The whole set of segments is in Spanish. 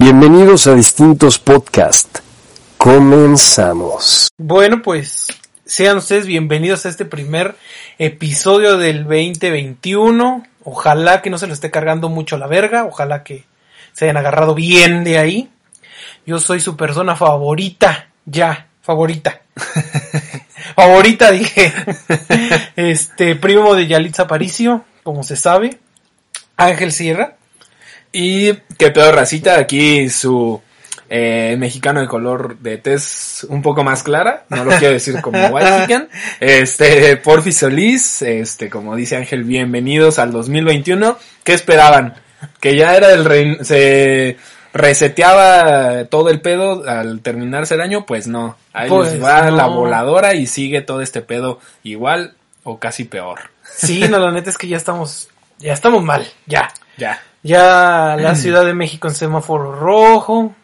Bienvenidos a distintos podcasts. Comenzamos. Bueno, pues sean ustedes bienvenidos a este primer episodio del 2021. Ojalá que no se lo esté cargando mucho la verga, ojalá que se hayan agarrado bien de ahí. Yo soy su persona favorita, ya, favorita. favorita, dije. Este, primo de Yalitza Aparicio, como se sabe. Ángel Sierra. Y que pedo racita, aquí su eh, mexicano de color de tez un poco más clara, no lo quiero decir como white chicken, este, Porfi Solís, este, como dice Ángel, bienvenidos al 2021, ¿qué esperaban? Que ya era el rein se reseteaba todo el pedo al terminarse el año, pues no, ahí Pues les va no. la voladora y sigue todo este pedo igual o casi peor, Sí, no, la neta es que ya estamos, ya estamos mal, ya. ya. Ya la Ciudad de México en semáforo rojo.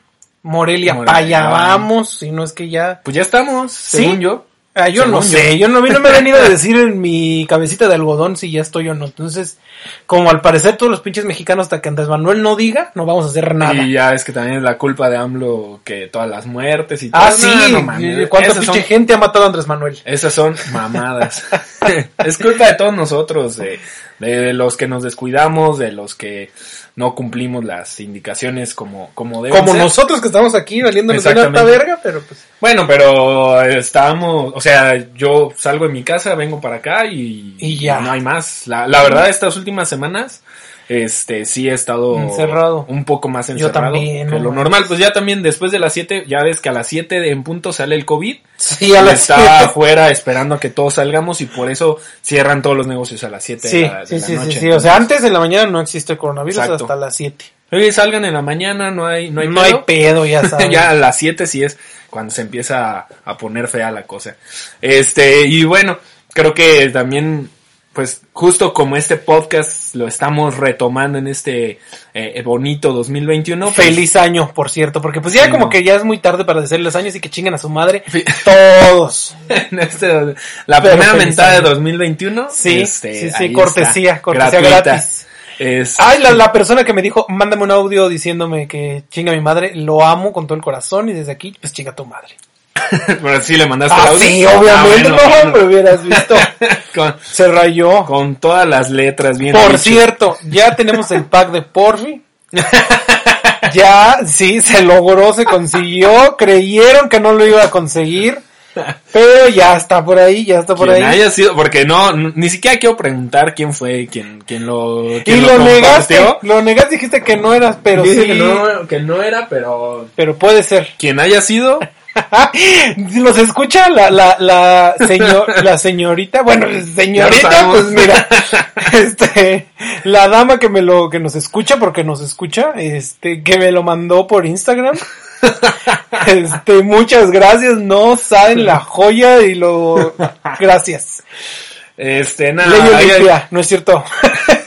Morelia, Morelia, para allá vamos. Si no es que ya. Pues ya estamos, según yo. Ah, yo no sé. Yo, no, a mí no me ha venido a decir en mi cabecita de algodón si ya estoy o no. Entonces, como al parecer todos los pinches mexicanos hasta que Andrés Manuel no diga, no vamos a hacer nada. Y ya es que también es la culpa de AMLO que todas las muertes y todo. ah, No, sí. no mames. ¿Cuánta pinche son- gente ha matado a Andrés Manuel? Esas son mamadas. es culpa de todos nosotros, de, de los que nos descuidamos, de los que no cumplimos las indicaciones como, como deben Como ser. nosotros que estamos aquí valiéndonos una alta verga, pero pues. Bueno, pero estábamos, o sea, yo salgo de mi casa, vengo para acá y, Y ya. no hay más. La, la verdad, estas últimas semanas, este, sí he estado Encerrado. un poco más Yo encerrado también, que no lo normal. Pues ya también después de las 7, ya ves que a las 7 en punto sale el COVID. Sí, a las está siete. afuera esperando a que todos salgamos y por eso cierran todos los negocios a las 7 Sí, de la, de sí, la sí, noche. sí. O sea, antes de la mañana no existe el coronavirus Exacto. hasta las 7. Oye, salgan en la mañana, no hay, no hay No hay pedo. pedo, ya sabes. ya a las 7 sí es cuando se empieza a, a poner fea la cosa. Este, y bueno, creo que también, pues, justo como este podcast lo estamos retomando en este eh, bonito 2021. pues, Feliz año, por cierto, porque pues ya Sí, como no. que ya es muy tarde para decirles años y que chinguen a su madre Sí. todos. en este- la Pero primera mentada de año. 2021. Sí, este, sí, sí, cortesía, está, cortesía gratuita. gratis. Es- Ay, la, la persona que me dijo, mándame un audio diciéndome que chinga mi madre, lo amo con todo el corazón y desde aquí, pues chinga tu madre. Pero sí le mandaste Ah, el audio. sí, obviamente, Ah, bueno, no, bueno. me hubieras visto. con, Se rayó. con todas las letras bien Por dicho. cierto, ya tenemos el pack de Porfi. Ya, sí, se logró, se consiguió. Creyeron que no lo iba a conseguir. Pero ya está por ahí, ya está por Quien ahí. haya sido, porque no, ni siquiera quiero preguntar quién fue quien, quien lo, Y quien lo negaste, lo negaste, dijiste que no eras, pero Dije sí. que no, que no era, pero Pero puede ser. quien haya sido, Nos escucha la, la, la, señor, la señorita, bueno, señorita, pues mira, este, la dama que me lo, que nos escucha, porque nos escucha, este, que me lo mandó por Instagram. Este, muchas gracias, no saben la joya y lo, gracias. este, nada, Ley no es cierto.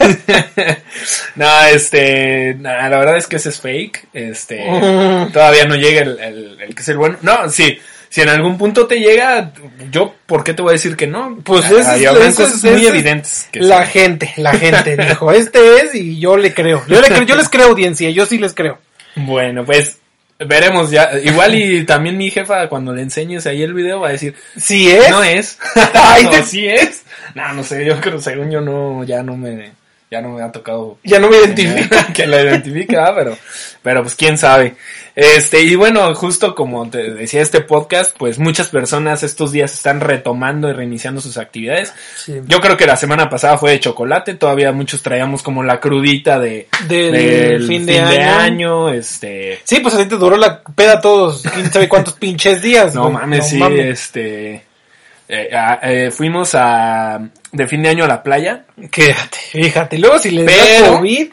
no, este, nada, la verdad es que ese es fake, este, todavía no llega el, el, el que es el bueno, no, sí, si en algún punto te llega, yo, ¿por qué te voy a decir que no? Pues es- cosas muy es evidentes. que La sí. gente, la gente dijo, este es y yo le creo. Yo, le creo, yo les creo audiencia, yo sí les creo. Bueno, pues, veremos ya, igual y también mi jefa cuando le enseñes ahí el video va a decir, Sí es. No es. Ay, no, te- sí es. No, no sé, yo creo, según yo no, ya no me, ya no me ha tocado Ya no me identifico. que la identifica, pero, pero pues quién sabe. Este, y bueno, justo como te decía este podcast, pues muchas personas estos días están retomando y reiniciando sus actividades. Sí. Yo creo que la semana pasada fue de chocolate, todavía muchos traíamos como la crudita de, Del fin de año. este, Sí, pues ahorita duró la peda todos, quién sabe cuántos pinches días. No mames, No sí, mames. este. Eh, eh, fuimos a. de fin de año a la playa. Quédate, fíjate. Luego si les da Pero- COVID.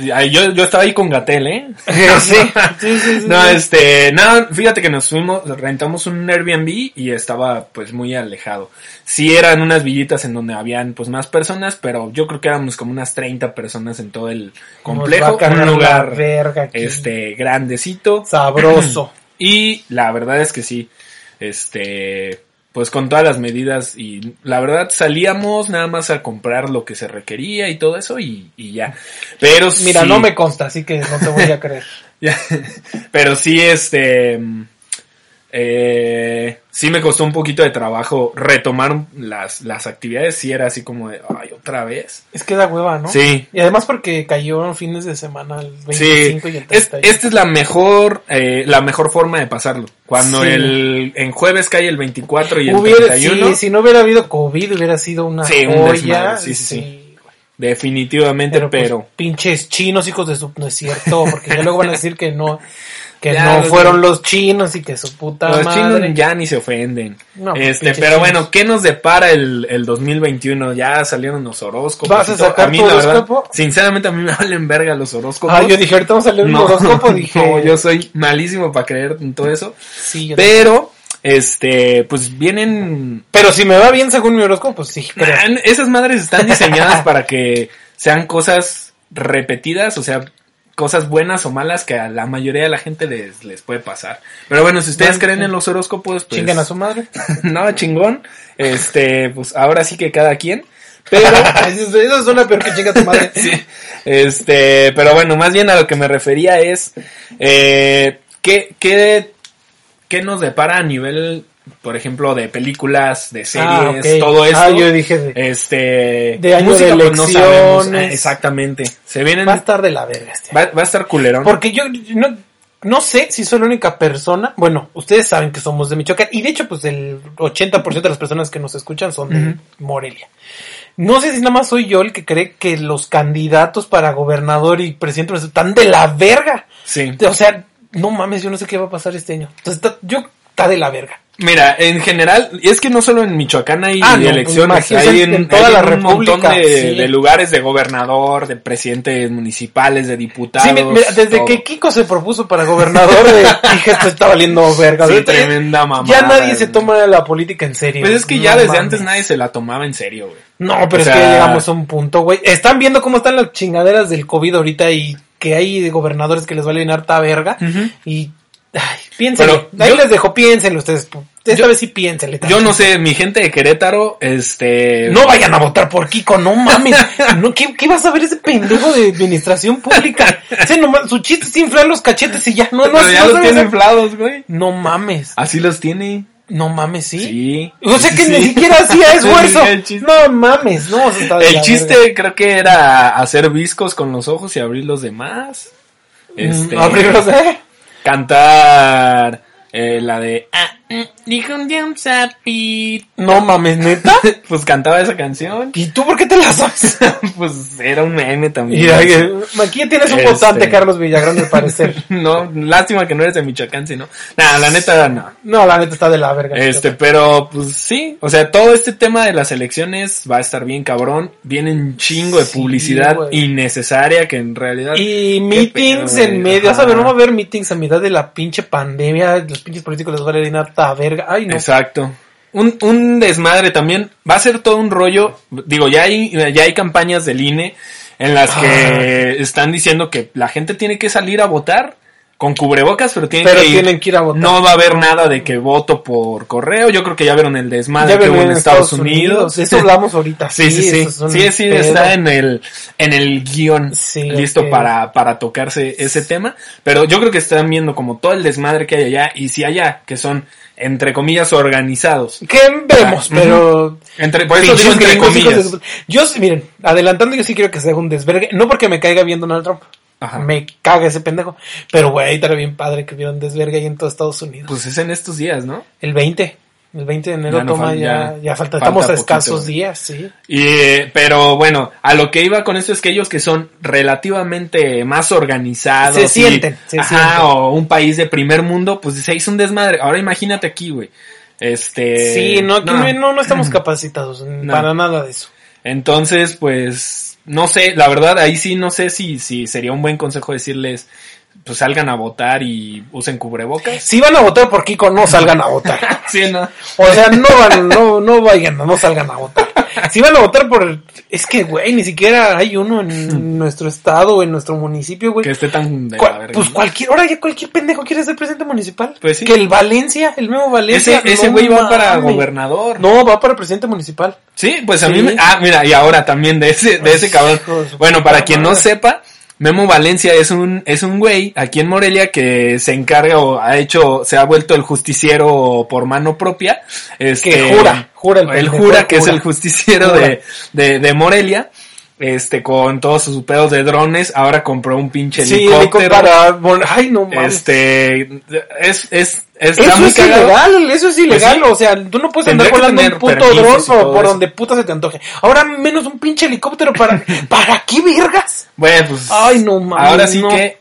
Y ahí Yo, yo estaba ahí con Gatel, ¿eh? sí, sí, sí, No, sí. este, no, fíjate que nos fuimos, rentamos un Airbnb y estaba pues muy alejado. Sí eran unas villitas en donde habían pues más personas, pero yo creo que éramos como unas 30 personas en todo el complejo. Un lugar, verga este, grandecito. Sabroso. Y la verdad es que sí, este, pues con todas las medidas y la verdad salíamos nada más a comprar lo que se requería y todo eso y, y ya. Pero Mira, sí, no me consta, así que no te voy a creer. Ya, Pero sí, este. Eh, sí me costó un poquito de trabajo retomar las, las actividades. Sí era así como de, ay, otra vez. Es que da hueva, ¿no? Sí. Y además porque cayó fines de semana el 25 Sí, y el es, 31. esta es la mejor, eh, la mejor forma de pasarlo. Cuando Sí. el, en jueves cae el 24 y el Hubiera, 31, sí, si no hubiera habido COVID hubiera sido una Sí, un desmadre, sí, sí, sí. definitivamente, Pero, pero, pues, pinches chinos, hijos de su... No es cierto, porque ya luego van a decir que no, que Ya, no los- fueron los chinos y que su puta los madre. chinos ya ni se ofenden. No, este, pero chinos. bueno, ¿qué nos depara el, el 2021? Ya salieron los horóscopos. ¿Vas a sacar a mí, tu la verdad, horóscopo? sinceramente a mí me valen verga los horóscopos. Ah, yo dije, ahorita vamos a leer un horóscopo, dije... no, yo soy malísimo para creer en todo eso. sí, yo Pero, este, pues vienen Pero si me va bien según mi horóscopo, pues sí, creo. Man, esas madres están diseñadas para que sean cosas repetidas, o sea, cosas buenas o malas que a la mayoría de la gente les, les puede pasar. Pero bueno, si ustedes Bueno, creen en los horóscopos, pues... Chinguen a su madre. no, chingón. Este, pues ahora sí que cada quien. Pero, eso, eso suena peor que chinga tu madre. sí, este, pero bueno, más bien a lo que me refería es, eh, ¿qué, qué, qué nos depara a nivel, por ejemplo, de películas, de series, Ah, ok. todo esto? Ah, yo dije de... Este. De año de pues, no sabemos. elecciones. Ah, exactamente. Se vienen. Va a Va, estar de la verga este. va a estar culerón. Porque yo no, no sé si soy la única persona. Bueno, ustedes saben que somos de Michoacán. Y de hecho, pues el 80% de las personas que nos escuchan son de. Morelia. No sé si nada más soy yo el que cree que los candidatos para gobernador y presidente están de la verga. Sí. O sea, no mames, yo no sé qué va a pasar este año. Entonces, yo está de la verga. Mira, en general, es que no solo en Michoacán hay Ah, no, elecciones, hay en- toda hay la montón república, de, sí. de lugares de gobernador, de presidentes municipales, de diputados. Sí, mi- mira, desde todo. que Kiko se propuso para gobernador, de, dije, esto está valiendo verga. Sí, tremenda mamada. Ya nadie se güey. toma la política en serio. Pues es que No ya desde mames. antes nadie se la tomaba en serio, güey. No, pero O es que llegamos a un punto, güey. Están viendo cómo están las chingaderas del COVID ahorita y que hay gobernadores que les valen harta verga. Ujú. Y, ay, piénsenlo. Ahí yo- les dejo, piénsenlo ustedes. Esta vez sí piénsenle. Yo no sé, mi gente de Querétaro, este... No vayan a votar por Kiko, no mames. No, ¿qué, ¿Qué vas a ver ese pendejo de administración pública? Ese nomás- su chiste es inflar los cachetes y ya. No, no, Pero ya no los tiene inflados, güey. No mames. Así los tiene. No mames, ¿sí? Sí. O sea que sí. ni siquiera hacía esfuerzo. No mames, no. el chiste verga. creo que era hacer viscos con los ojos y abrir los demás. Este, Mm, abrirlos, ¿eh? Cantar eh, la de... ah, mm. No mames, neta. Pues cantaba esa canción. ¿Y tú por qué te la sabes? pues era un meme también. Mira, eh, aquí tienes un Este. votante, Carlos Villagrán, al parecer. No, lástima que no eres de Michoacán, sino. Nah, la neta no. No, la neta está de la verga. Este, pero pues sí, o sea, todo este tema de las elecciones va a estar bien cabrón. Viene un chingo de Sí, publicidad innecesaria que en realidad. Y meetings pedo, en medio. Vas a ver, Ajá. no va a haber meetings a mitad de la pinche pandemia. Los pinches políticos les va a verga. Ay, no. Exacto. Un, un desmadre también. Va a ser todo un rollo. Digo, ya hay, ya hay campañas del INE en las Ah. que están diciendo que la gente tiene que salir a votar con cubrebocas, pero tienen Pero que ir. tienen que ir a votar. No va a haber nada de que voto por correo. Yo creo que ya vieron el desmadre que hubo en Estados, Unidos. De eso hablamos ahorita. Sí, sí, sí. Sí, sí, pedo. está en el, en el guion Sí, listo para, para tocarse ese tema. Pero yo creo que están viendo como todo el desmadre que hay allá y si allá, que son, entre comillas, organizados. Que vemos, pero. Entre, por eso digo entre de comillas. Yo, sí, miren, adelantando, yo sí quiero que se haga un desvergue. No porque me caiga bien Donald Trump. Ajá. Me caga ese pendejo. Pero, güey, estaría bien padre que hubiera un desvergue ahí en todo Estados Unidos. Pues es en estos días, ¿no? el 20. El 20 de enero Ya no toma ya, ya ya, falta. falta Estamos a escasos días, sí. Y, eh, pero bueno, a lo que iba con esto es que ellos que son relativamente más organizados. Se y- sienten, se ajá, sienten. o un país de primer mundo, pues se hizo un desmadre. Ahora imagínate aquí, güey. Este. sí, no, aquí no. no, no estamos capacitados para nada de eso. Entonces, pues, no sé, la verdad, ahí sí no sé si, si sería un buen consejo decirles, pues salgan a votar y usen cubrebocas. Si van a votar por Kiko, no salgan a votar. Sí, ¿no? O sea, no van, no, no vayan, no salgan a votar. Si van a votar por, es que, güey, ni siquiera hay uno en nuestro estado o en nuestro municipio, güey. Que esté tan de Cual- la verga. pues ¿no? cualquier, ahora ya cualquier pendejo quiere ser presidente municipal. Pues sí. Que el Valencia, el nuevo Valencia. Ese, no güey va para gobernador. No, va para presidente municipal. Sí, pues a Sí. mí me... Ah, mira, y ahora también de ese, de ese cabrón. Bueno, para quien no sepa, Memo Valencia es un, es un güey aquí en Morelia que se encarga o ha hecho, se ha vuelto el justiciero por mano propia. Este, Que jura, jura el jura que es el justiciero de, de, de Morelia. Este, con todos sus pedos de drones, ahora compró un pinche Sí, helicóptero. para... vol- Ay, no mames. Este, es, es, está Eso es cagado. ilegal, eso es ilegal, Pues sí. o sea, tú no puedes Tendría andar volando un puto dron por, donde puta se te antoje. Ahora menos un pinche helicóptero para... ¿Para qué vergas? Bueno, pues. Ay, no mames, Ahora sí no. que.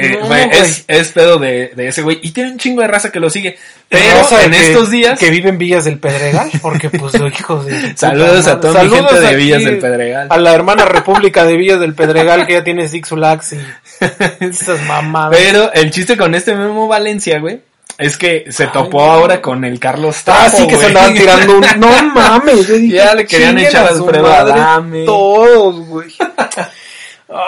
Eh, No, es, es pedo de, de ese güey. Y tiene un chingo de raza que lo sigue. Pero Raza en que- estos días. Que vive en Villas del Pedregal, porque pues, hijos de... Saludos a toda mi Saludos gente de Villas del Pedregal. A la hermana República de Villas del Pedregal que ya tiene Six Flags y esas mamadas. Pero el chiste con este Memo Valencia, güey. Es que se topó ahora con el Carlos Trejo, Ah, sí que se andaban tirando un... No mames, yo dije, Ya le querían echar madre Adame. Todos, güey.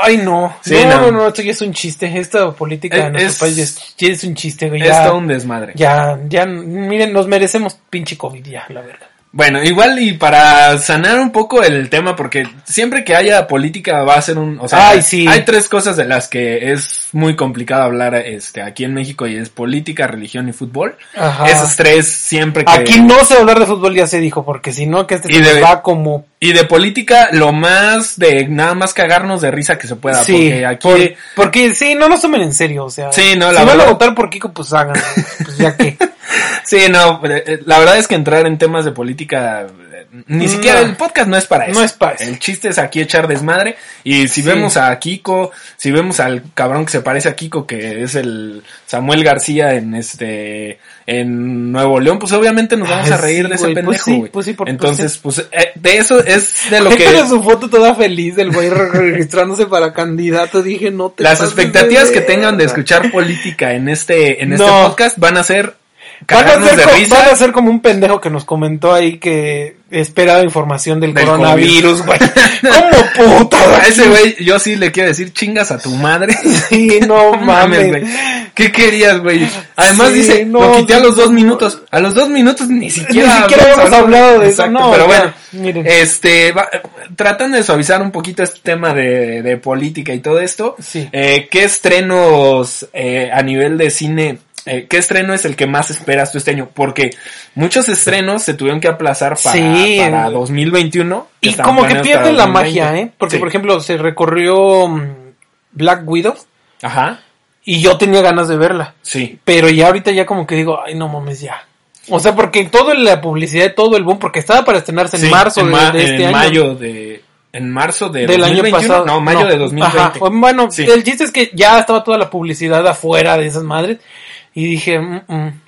Ay, no. Sí, no, no. no, no, esto ya es un chiste. Esta política Es- de nuestro es- país ya es, ya es un chiste, güey. Ya, todo un desmadre. ya, ya, miren, nos merecemos pinche COVID ya, la verdad. Bueno, igual y para sanar un poco el tema, porque siempre que haya política va a ser un, o sea, Ay, sí. hay tres cosas de las que es muy complicado hablar, este, aquí en México y es política, religión y fútbol. Ajá. Esas tres siempre que... Aquí no se va a hablar de fútbol, ya se dijo, porque si no, que este se va como... Y de política, lo más de nada más cagarnos de risa que se pueda, Sí, porque aquí... por- porque sí, no nos tomen en serio, o sea. Sí, no, si la van a verdad- votar por Kiko, pues hagan, pues ya que. Sí, no, eh, eh, la verdad es que entrar en temas de política, ni No. siquiera el podcast no es para eso. No es para eso. El chiste es aquí echar desmadre. Y si Sí. vemos a Kiko, si vemos al cabrón que se parece a Kiko, que es el Samuel García en este, en Nuevo León, pues obviamente nos vamos a reír sí, de ese güey, pues pendejo, sí, güey. pues sí, por- Entonces, pues, eh, de eso es de lo que... Pero su foto toda feliz del güey re- registrándose para candidato, dije, no te Las expectativas que tengan de escuchar política en este, en este No. podcast van a ser Van a, ser de co- risa. van a ser como un pendejo que nos comentó ahí que esperaba información del, Del coronavirus, güey. ¿Cómo puta? A ese güey, yo sí le quiero decir chingas a tu madre. Sí, no mames, güey. ¿Qué querías, güey? Además Sí, dice, no, lo quité a los dos minutos. A los dos minutos ni Ni siquiera, siquiera hemos hablamos hablado de eso, no, pero bueno, miren. este, va- tratando de suavizar un poquito este tema de, de política y todo esto, Sí. eh, ¿qué estrenos eh, a nivel de cine, eh, qué estreno es el que más esperas tú este año? Porque muchos estrenos se tuvieron que aplazar para, Sí, para el- 2021. Y como que pierden la 2020. magia, ¿eh? Porque, Sí. por ejemplo, se recorrió mm, Black Widow Ajá, y yo tenía ganas de verla. sí. Pero ya ahorita ya como que digo, ay, no mames, ya. O sea, porque todo la publicidad, todo el boom, porque estaba para estrenarse en marzo en de, ma- de este en año. mayo de en marzo de del año 2021, pasado. no, mayo de 2020. Ajá, bueno, Sí. el chiste es que ya estaba toda la publicidad afuera de esas madres. Y dije, mm, mm,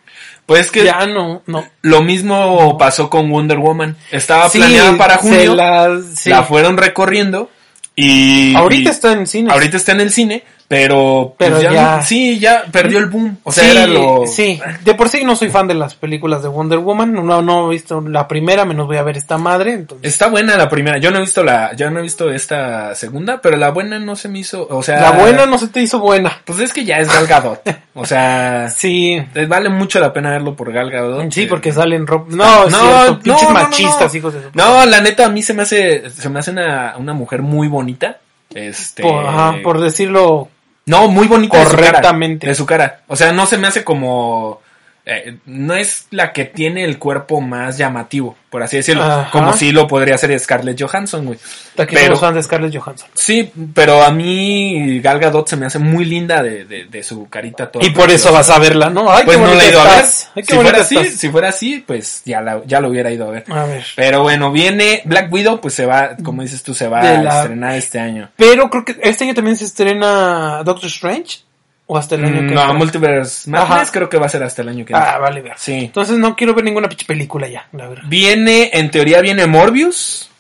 Pues que ya no, no. lo mismo pasó con Wonder Woman. Estaba Sí, planeada para junio, la, fueron recorriendo y Ahorita y está en cine. ahorita está en el cine, pero, pues Pero ya, ya- no- sí, ya perdió el boom. O sea, sí, era lo sí, de por sí no soy fan de las películas de Wonder Woman, no, no he visto la primera, menos voy a ver esta madre, entonces Está buena la primera. Yo no he visto la yo no he visto esta segunda, pero la buena no se me hizo, o sea, la buena no se te hizo buena. pues es que ya es Gal Gadot. O sea, Sí, vale mucho la pena verlo por Gal Gadot. sí, Eh, porque salen ropa. No, cierto, pinches no, no, machistas, no. hijos de su No, la neta, a mí se me hace, se me hace una, una mujer muy bonita. Este. por, ajá, por decirlo No, muy bonita de su cara, Correctamente. De su cara. O sea, no se me hace como. Eh, no es la que tiene el cuerpo más llamativo, por así decirlo. Ajá. Como si lo podría hacer Scarlett Johansson, güey. Pero- de Scarlett Johansson. Sí, pero a mí Gal Gadot se me hace muy linda de, de, de su carita toda. Y por eso vas a verla, ¿no? Ay, Pues qué no la he ido a ver. Ay, Si fuera así, si fuera así, pues ya, la, ya lo hubiera ido a ver. A ver. Pero bueno, viene Black Widow, pues se va, como dices tú, se va De a la- estrenar este año. Pero creo que este año también se estrena Doctor Strange. O hasta el año Mm, que No? Multiverse Madness creo que va a ser hasta el año que Ah, viene. vale, ver. Sí. Entonces no quiero ver ninguna pinche película ya, la verdad. Viene, en teoría viene Morbius.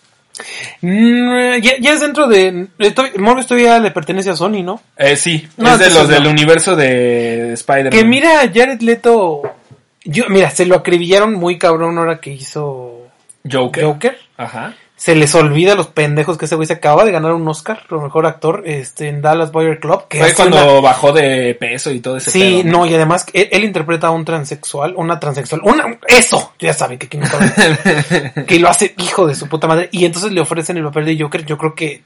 Mm, ya, ya es dentro de. estoy- Morbius todavía le pertenece a Sony, ¿no? Eh, sí, No, es de los del universo de Spider-Man. Que mira, Jared Leto. Yo, mira, se lo acribillaron muy cabrón ahora que hizo Joker. Joker. Ajá. Se les olvida a los pendejos que ese güey se acaba de ganar un Oscar, lo mejor actor, este, en Dallas Boyer Club. Que Fue cuando una- bajó de peso y todo ese Sí, pedo, no, y además él, él interpreta a un transexual, una transexual, una, eso, ya saben que aquí no sabe, que lo hace hijo de su puta madre, y entonces le ofrecen el papel de Joker, yo creo que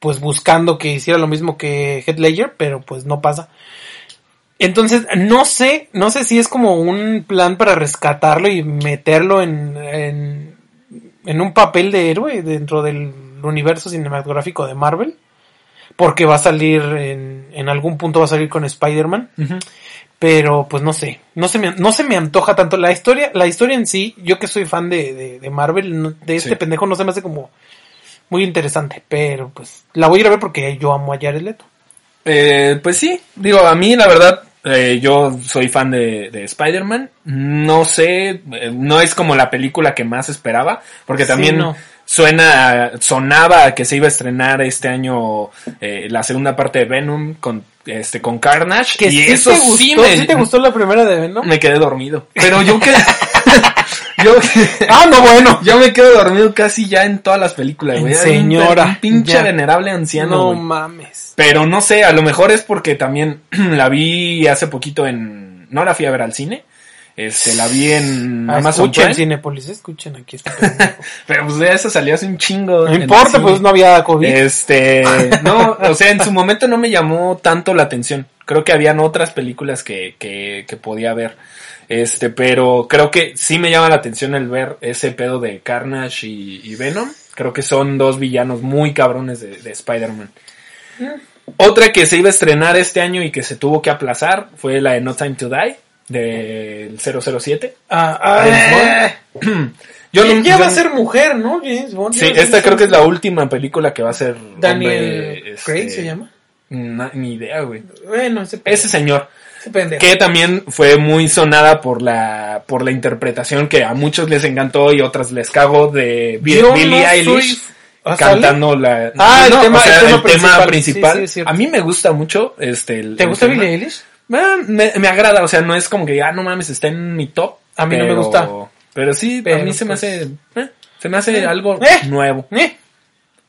pues buscando que hiciera lo mismo que Heath Ledger, pero pues no pasa. Entonces, no sé, no sé si es como un plan para rescatarlo y meterlo en, en, en un papel de héroe dentro del universo cinematográfico de Marvel. Porque va a salir en, en algún punto va a salir con Spider-Man. Pero pues no sé, no se me, no se me antoja tanto la historia, la historia en sí, yo que soy fan de, de, de Marvel, de este Sí. pendejo no se me hace como muy interesante, pero pues la voy a ir a ver porque yo amo a Jared Leto. Eh, pues sí, digo, a mí la verdad, eh, yo soy fan de, de Spider-Man. No sé, eh, no es como la película que más esperaba, porque Sí, también no. suena, sonaba que se iba a estrenar este año eh, la segunda parte de Venom con, este, con Carnage. Que y sí eso te gustó, sí me, te gustó la primera de Venom? me quedé dormido. Pero yo que, yo, Ah, no, bueno. yo me quedo dormido casi ya en todas las películas, güey. Era un- Señora, Un pinche ya. venerable anciano, No mames. Pero no sé, a lo mejor es porque también la vi hace poquito en... No la fui a ver al cine. Este, la vi en Ah, Amazon escuchen, Prime. Cinepolis, escuchen aquí. este. Pero pues de esa salió hace un chingo. No importa, pues no había COVID. Este, no, o sea, en su momento no me llamó tanto la atención. Creo que habían otras películas que, que, que podía ver. Este, pero creo que sí me llama la atención el ver ese pedo de Carnage y, y Venom. Creo que son dos villanos muy cabrones de, de Spider-Man. Otra que se iba a estrenar este año y que se tuvo que aplazar fue la de No Time to Die del 007. Ah, ah, James eh, Yo no- ya va a ser mujer, ¿no? James Bond. Sí, esta creo que es la última película que va a ser Daniel hombre, Craig este, se llama. Ni idea, güey. Bueno, ese, Ese señor, ese que también fue muy sonada por la por la interpretación que a muchos les encantó y otras les cago de Billie no Eilish ¿Ah, cantando la Ah, el tema- o sea, el tema el tema principal. Sí, sí, a mí me gusta mucho este el- ¿Te gusta. Billie Eilish? Me, me agrada, o sea, no es como que ah no mames, está en mi top. A mí no me gusta. Pero sí, a Pero, mí se me pues, hace eh, se me hace eh, algo eh, nuevo.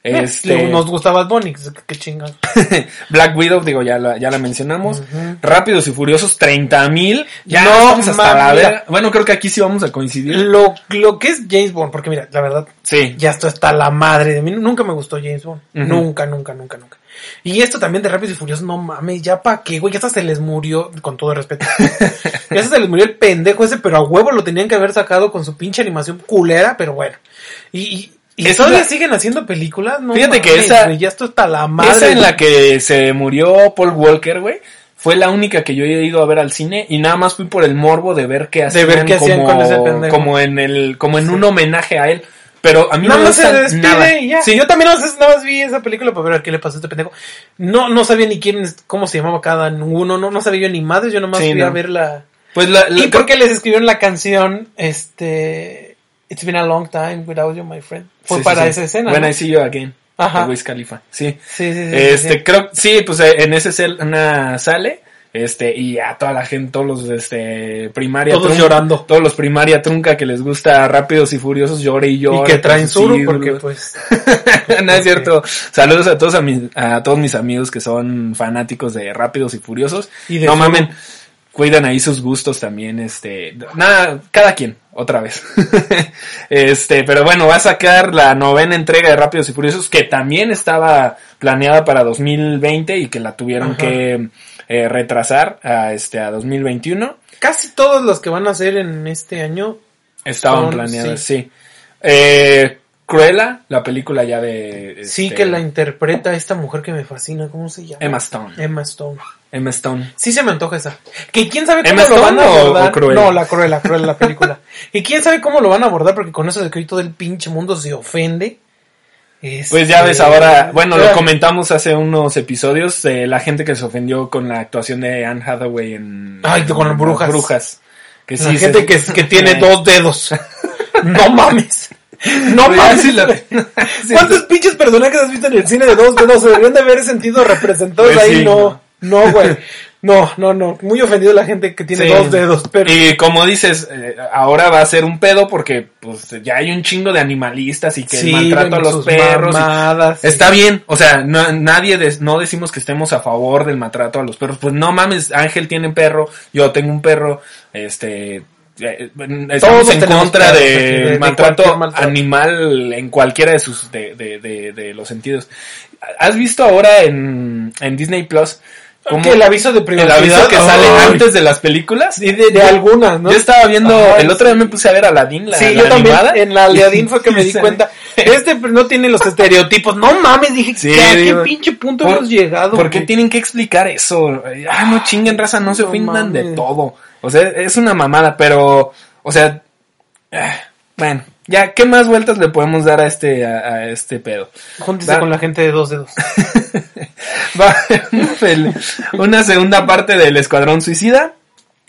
Este nos gusta Bad Bunny, chingado. Black Widow, digo, ya la, ya la mencionamos. Rápidos y Furiosos, 30 mil. Ya No, hasta la verga. Bueno, creo que aquí sí vamos a coincidir. Lo, lo que es James Bond, porque mira, la verdad, Sí. ya esto está la madre de mí. Nunca me gustó James Bond. Nunca, nunca, nunca, nunca. Y esto también de Rápidos y Furiosos, no mames, ya pa' qué, güey, ya hasta se les murió, con todo respeto. ya hasta se les murió el pendejo ese, pero a huevo lo tenían que haber sacado con su pinche animación culera, pero bueno. Y, y, y todavía la- siguen haciendo películas, no Fíjate que mames, esa- güey, ya esto está la madre. Esa en la güey. que se murió Paul Walker, güey. Fue la única que yo he ido a ver al cine y nada más fui por el morbo de ver qué hacían, ver qué hacían como, con ese pendejo. como en el, como en un homenaje a él. Pero a mí Nada no me más se gusta despide nada. y ya. Sí, Yo también nada más, vi esa película para ver qué le pasó a este pendejo. No, no sabía ni quién, cómo se llamaba cada uno, no, no sabía yo ni madres, yo nomás Sí, fui no. a ver la... Pues la, la- ¿Y por qué les escribieron la canción, este... It's been a long time without you, my friend? Fue sí, sí, para sí. esa escena, When ¿no? I see you again. Ajá. Wiz Khalifa. Sí. Sí, sí, sí. sí, Este, sí. creo, sí, pues eh, en ese escena sale, este, y a toda la gente, todos los, este, primaria Todos llorando. todos los primaria trunca que les gusta Rápidos y Furiosos, llore y Y llore. que traen suru, porque pues... no es cierto. Saludos a todos a, mis- a todos mis amigos que son fanáticos de Rápidos y Furiosos. Y de no mamen, cuidan ahí sus gustos también, este, nada, cada quien, otra vez. este, pero bueno, va a sacar la novena entrega de Rápidos y Furiosos que también estaba planeada para 2020 y que la tuvieron Ajá. que eh, retrasar a este a 2021. Casi todos los que van a hacer en este año... Estaban Son- planeadas, sí. Eh, Cruella, la película ya de Sí este, que la interpreta esta mujer que me fascina, ¿cómo se llama? Emma Stone. Emma Stone. Emma Stone. Sí se me antoja esa. Que quién sabe cómo ¿Emma lo van a o- abordar. o Cruella? No, la Cruella, Cruella la película. y quién sabe cómo lo van a abordar porque con eso de que todo el pinche mundo se ofende. Pues ya Este, ves ahora, bueno, lo comentamos hace unos episodios, eh, la gente que se ofendió con la actuación de Anne Hathaway en... Ay, con las brujas. Brujas. Que La gente se- que, que tiene dos dedos. no mames. No mames. sí la- ¿Cuántos pinches personajes has visto en el cine de dos dedos? Se deberían de haber sentido representados Pues ahí. sí, no, no, güey. No, no, no. Muy ofendido la gente que tiene Sí. dos dedos. Pero Y como dices, eh, ahora va a ser un pedo porque pues ya hay un chingo de animalistas y que el Sí, maltrato a los perros. y- mamadas, sí. Está bien, o sea, no, nadie, des- no decimos que estemos a favor del maltrato a los perros. Pues no mames, Ángel tiene perro, yo tengo un perro, este, estamos Todos en contra de- de maltrato, maltrato. animal en cualquiera de sus de, de, de, de los sentidos. ¿Has visto ahora en, en Disney Plus cómo el aviso de el privacidad aviso que sale antes de las películas? Sí, de, de algunas, ¿no? Yo estaba viendo, el otro día me puse a ver Aladdin, la, Sí, la yo también animada. en la Aliadín fue que me di cuenta. Este no tiene los estereotipos. No mames, dije, Sí, ¿qué, ¿a qué pinche punto ¿Por- hemos llegado? ¿Por qué tienen que explicar eso? Ah, no chinguen raza, no se ofendan de todo. O sea, es una mamada, pero, o sea, ah, bueno, ya, ¿qué más vueltas le podemos dar a este, a, a este pedo? Júntese con la gente de dos dedos. Va una segunda parte del Escuadrón Suicida.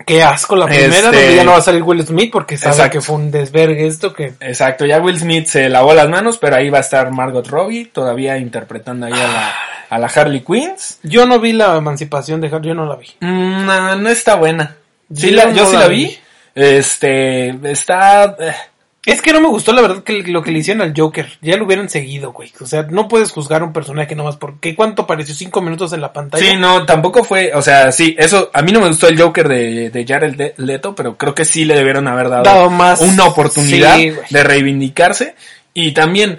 Qué asco la primera, Este- donde ya no va a salir Will Smith porque sabe Exacto. que fue un desvergue esto que... Exacto, ya Will Smith se lavó las manos, pero ahí va a estar Margot Robbie, todavía interpretando ahí a la, a la Harley Quinn. Yo no vi la emancipación de Harry, yo no la vi. Mm, No, no está buena. Sí Yo la- no yo sí la la vi. vi. Este, está... eh, Es que no me gustó la verdad que lo que le hicieron al Joker. Ya lo hubieran seguido, güey. O sea, no puedes juzgar a un personaje nomás porque ¿cuánto pareció? ¿Cinco minutos en la pantalla? Sí, no, tampoco fue, o sea, sí, eso, a mí no me gustó el Joker de, de Jared Le- Leto, pero creo que sí le debieron haber dado, Dado más. una oportunidad Sí, de reivindicarse. Y también,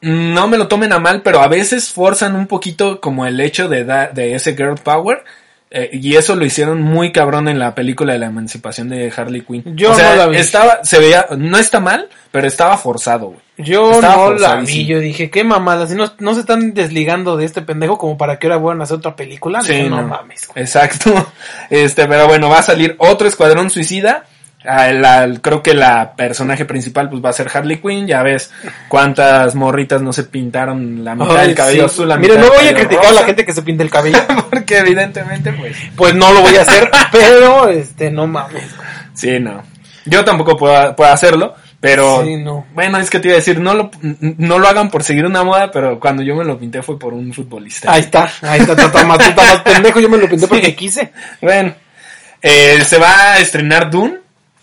no me lo tomen a mal, pero a veces forzan un poquito como el hecho de, da- de ese girl power. Eh, y eso lo hicieron muy cabrón en la película de la emancipación de Harley Quinn. Yo o sea, no la vi. estaba, se veía, no está mal, pero estaba forzado, güey. Yo Estaba no la vi, yo dije, qué mamada, si no, no se están desligando de este pendejo como para que ahora vuelvan a hacer otra película. Sí, Dije, no, no. mames. güey. Exacto. Este, pero bueno, va a salir otro escuadrón suicida. Ah, la- creo que la personaje principal pues va a ser Harley Quinn. Ya ves cuántas morritas no se pintaron la mitad Ay, del cabello sí. azul, la Mire, mitad no voy a criticar a la gente que se pinta el cabello, Porque evidentemente pues... pues no lo voy a hacer, pero este, no mames. Sí, no. Yo tampoco puedo, puedo hacerlo. Pero Sí, no. bueno, es que te iba a decir, no lo, no lo hagan por seguir una moda, pero cuando yo me lo pinté fue por un futbolista. Ahí está, ahí está, está, más, pendejo, yo me lo pinté porque quise. Bueno, eh, se va a estrenar Dune,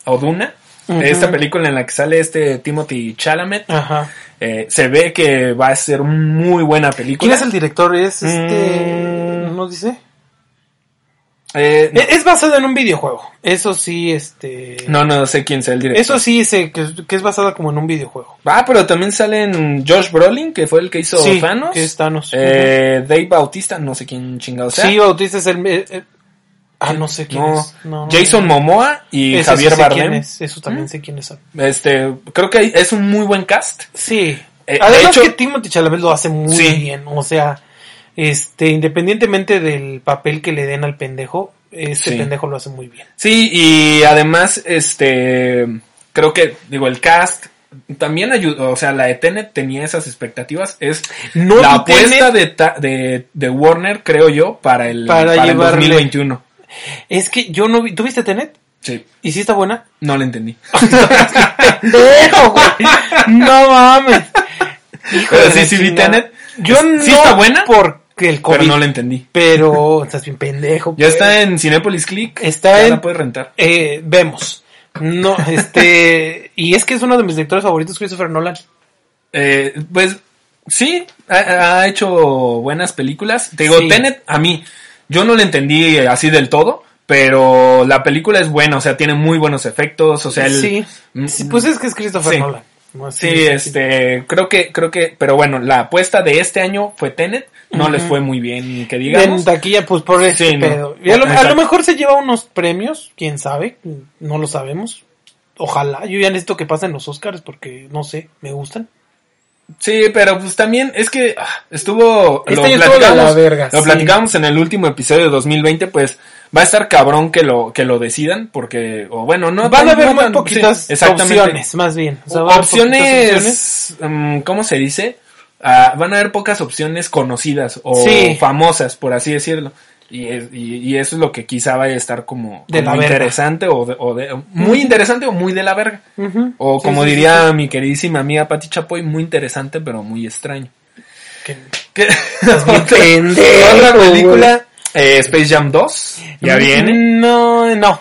o Duna, esta película en la que sale este Timothy Chalamet. Ajá. Eh, se ve que va a ser muy buena película. ¿Quién es el director? Es este, Mm. ¿no dice? Eh, Es es basado en un videojuego. Eso sí, este. no, no sé quién sea el director. Eso sí sé que, que es basada como en un videojuego. Ah, pero también salen Josh Brolin, que fue el que hizo Sí, Thanos. que es Thanos. Eh, Dave Bautista, no sé quién chingado sea. Sí, Bautista es el. Ah, no sé quién No. es. No, no, Jason. Momoa y Ese sí Javier sé Bardem. quién es, Eso también sé quiénes son. Este, creo que es un muy buen cast. Sí. Eh, Además de hecho- que Timothy Chalamet lo hace muy Sí. bien. O sea, este, independientemente del papel que le den al pendejo, este Sí. pendejo lo hace muy bien. Sí, y además, este, creo que, digo, el cast también ayudó, o sea, la de Tenet tenía esas expectativas, es No la apuesta de, ta- de, de Warner, creo yo, para el, Para para el llevarle- 2021. Es que yo no vi. ¿Tú viste Tenet? Sí, ¿Y si está buena? no lo entendí. ¡Pendejo, güey! No mames. Hijo Pero sí, la sí vi. Tenet. Yo no. ¿Sí está buena? Porque el COVID. Pero no lo entendí. Pero estás bien pendejo. Ya está en Cinepolis Click. Está ya en- la puedes rentar. Eh, vemos. No, este. y es que es uno de mis directores favoritos, Christopher Nolan. Eh, pues sí, ha, ha hecho buenas películas. Te digo, Sí. Tenet, a mí, yo no le entendí así del todo, pero la película es buena, o sea, tiene muy buenos efectos, o sea, el- sí. Mm, Sí, Pues es que es Christopher sí. Nolan. No, Sí, este, creo que, creo que, pero bueno, la apuesta de este año fue Tenet, no les fue muy bien, que En digamos. taquilla, pues por ese Sí, no. pedo. Y a, lo, a lo mejor se lleva unos premios, quién sabe, no lo sabemos. Ojalá, yo ya necesito que pasen los Oscars porque no sé, me gustan. Sí, pero pues también es que ah, estuvo Este lo de la platicamos, verga, lo sí. platicamos en el último episodio de 2020, pues va a estar cabrón que lo que lo decidan porque o bueno, no Van a haber muy poquitas sí, opciones, más bien. O sea, poquitas opciones, mm, ¿cómo se dice? Ah, van a haber pocas opciones conocidas o Sí. famosas, por así decirlo. Y, es- y, y eso es lo que quizá vaya a estar como, De interesante o, de- o de- muy interesante o muy de la verga. O como sí, sí, diría mi queridísima amiga Pati Chapoy, muy interesante pero muy extraño. ¿Qué? bien Otra- pendejo, Otra película, eh, Space Jam 2, ya viene. No, no.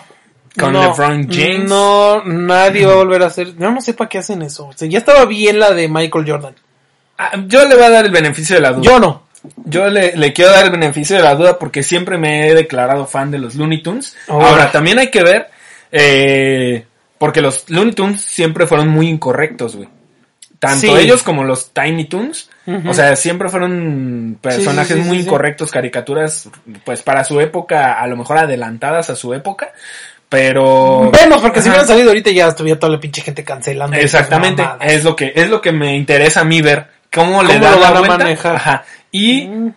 Con no, LeBron James. No, nadie va a volver a hacer. Yo no sé para qué hacen eso. O sea, ya estaba bien la de Michael Jordan. Ah, yo le voy a dar el beneficio de la duda. Yo no. Yo le, le quiero dar el beneficio de la duda porque siempre me he declarado fan de los Looney Tunes. Oh. Ahora, también hay que ver, eh, porque los Looney Tunes siempre fueron muy incorrectos, güey. Tanto Sí. ellos como los Tiny Toons. Ujú. O sea, siempre fueron personajes Sí, sí, sí, muy incorrectos, caricaturas, pues para su época, a lo mejor adelantadas a su época. Pero. Vemos, porque si Ajá. hubieran salido ahorita ya estuviera toda la pinche gente cancelando. Exactamente, es lo que es lo que me interesa a mí ver cómo, le ¿Cómo dan lo la van a manejar? Ajá. Y Mm.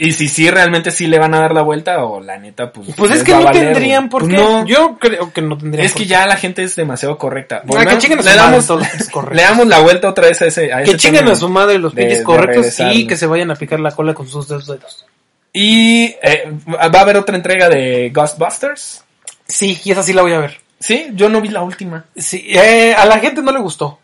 y si sí realmente sí le van a dar la vuelta o la neta pues Pues es que no valer, tendrían güey. por Pues qué. no. Yo creo que no tendrían es por que qué. ya la gente es demasiado correcta. Ah, que Volvemos- chinguen a su le madre damos le damos la vuelta otra vez a ese a Que ese chinguen a su madre los de- pinches de correctos regresarlo. y que se vayan a picar la cola con sus dos dedos. Y eh, va a haber otra entrega de Ghostbusters. Sí, y esa sí la voy a ver. Sí, yo no vi la última. Sí, eh, a la gente no le gustó,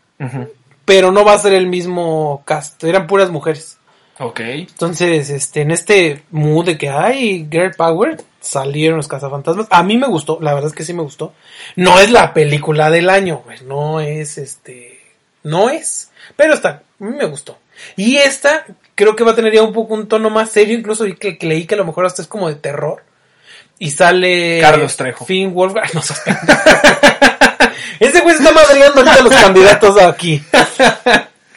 pero no va a ser el mismo cast. Eran puras mujeres. Ok. Entonces, este, en este mood de que hay Girl Power, salieron los cazafantasmas. A mí me gustó, la verdad es que sí me gustó. No es la película del año, güey. No es este. No es. Pero está, a mí me gustó. Y esta, creo que va a tener ya un poco un tono más serio. Incluso que, que leí que a lo mejor hasta es como de terror. Y sale. Carlos Trejo. Finn Wolfgang. Ay, no pendejo. Ese güey se está madreando ahorita a los candidatos aquí.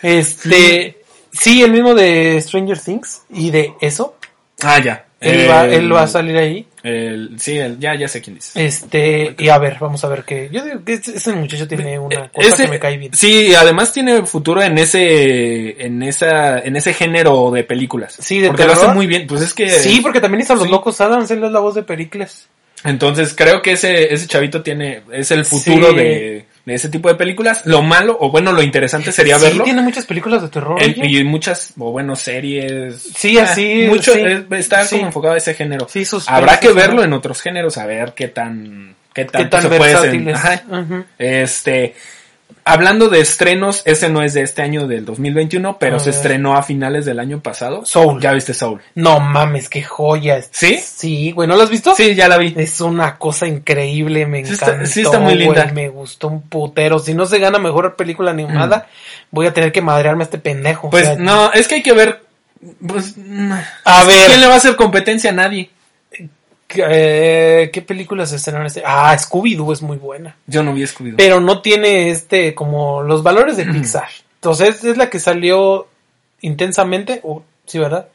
Este. Sí, el mismo de Stranger Things y de eso. Ah, ya. Él, va, él va a salir ahí. el- sí, el- ya, ya sé quién dice. Este, y a ver, vamos a ver qué. Yo digo que ese, muchacho tiene una cosa Ese- que me cae bien. Sí, además tiene futuro en ese, en esa, en ese género de películas. Sí, de Porque lo hace muy bien. Pues es que. Sí, porque también hizo los locos Adams, él es la voz de Pericles. Entonces creo que ese, ese chavito tiene, es el futuro Sí. de, de ese tipo de películas. Lo malo, o bueno, lo interesante sería sí, verlo. tiene muchas películas de terror. Y muchas, o bueno, series. Sí, así, Ah, Mucho, sí. eh, está Sí. como enfocado a ese género. Sí, suspenso, Habrá que verlo en otros géneros, a ver qué tan, qué Qué tanto tan se puede. Ajá. Ujú. Este, hablando de estrenos, ese no es de este año del 2021, pero se estrenó a finales del año pasado. Soul. ¿Ya viste Soul? No mames, qué joya. ¿Sí? Sí, güey, ¿no lo has visto? Sí, ya la vi. Es una cosa increíble, me Sí encantó. está- sí está muy linda. güey, me gustó un putero. Si no se gana mejor película animada, voy a tener que madrearme a este pendejo. o Mm. Pues sea, no, es que hay que ver. Pues, mm, A ver. ¿Quién le va a hacer competencia a nadie? Eh, ¿Qué películas estrenaron este? Ah, Scooby-Doo es muy buena. Yo no vi Scooby-Doo. Pero no tiene este, como los valores de Pixar. Entonces es la que salió intensamente, o sí, ¿verdad?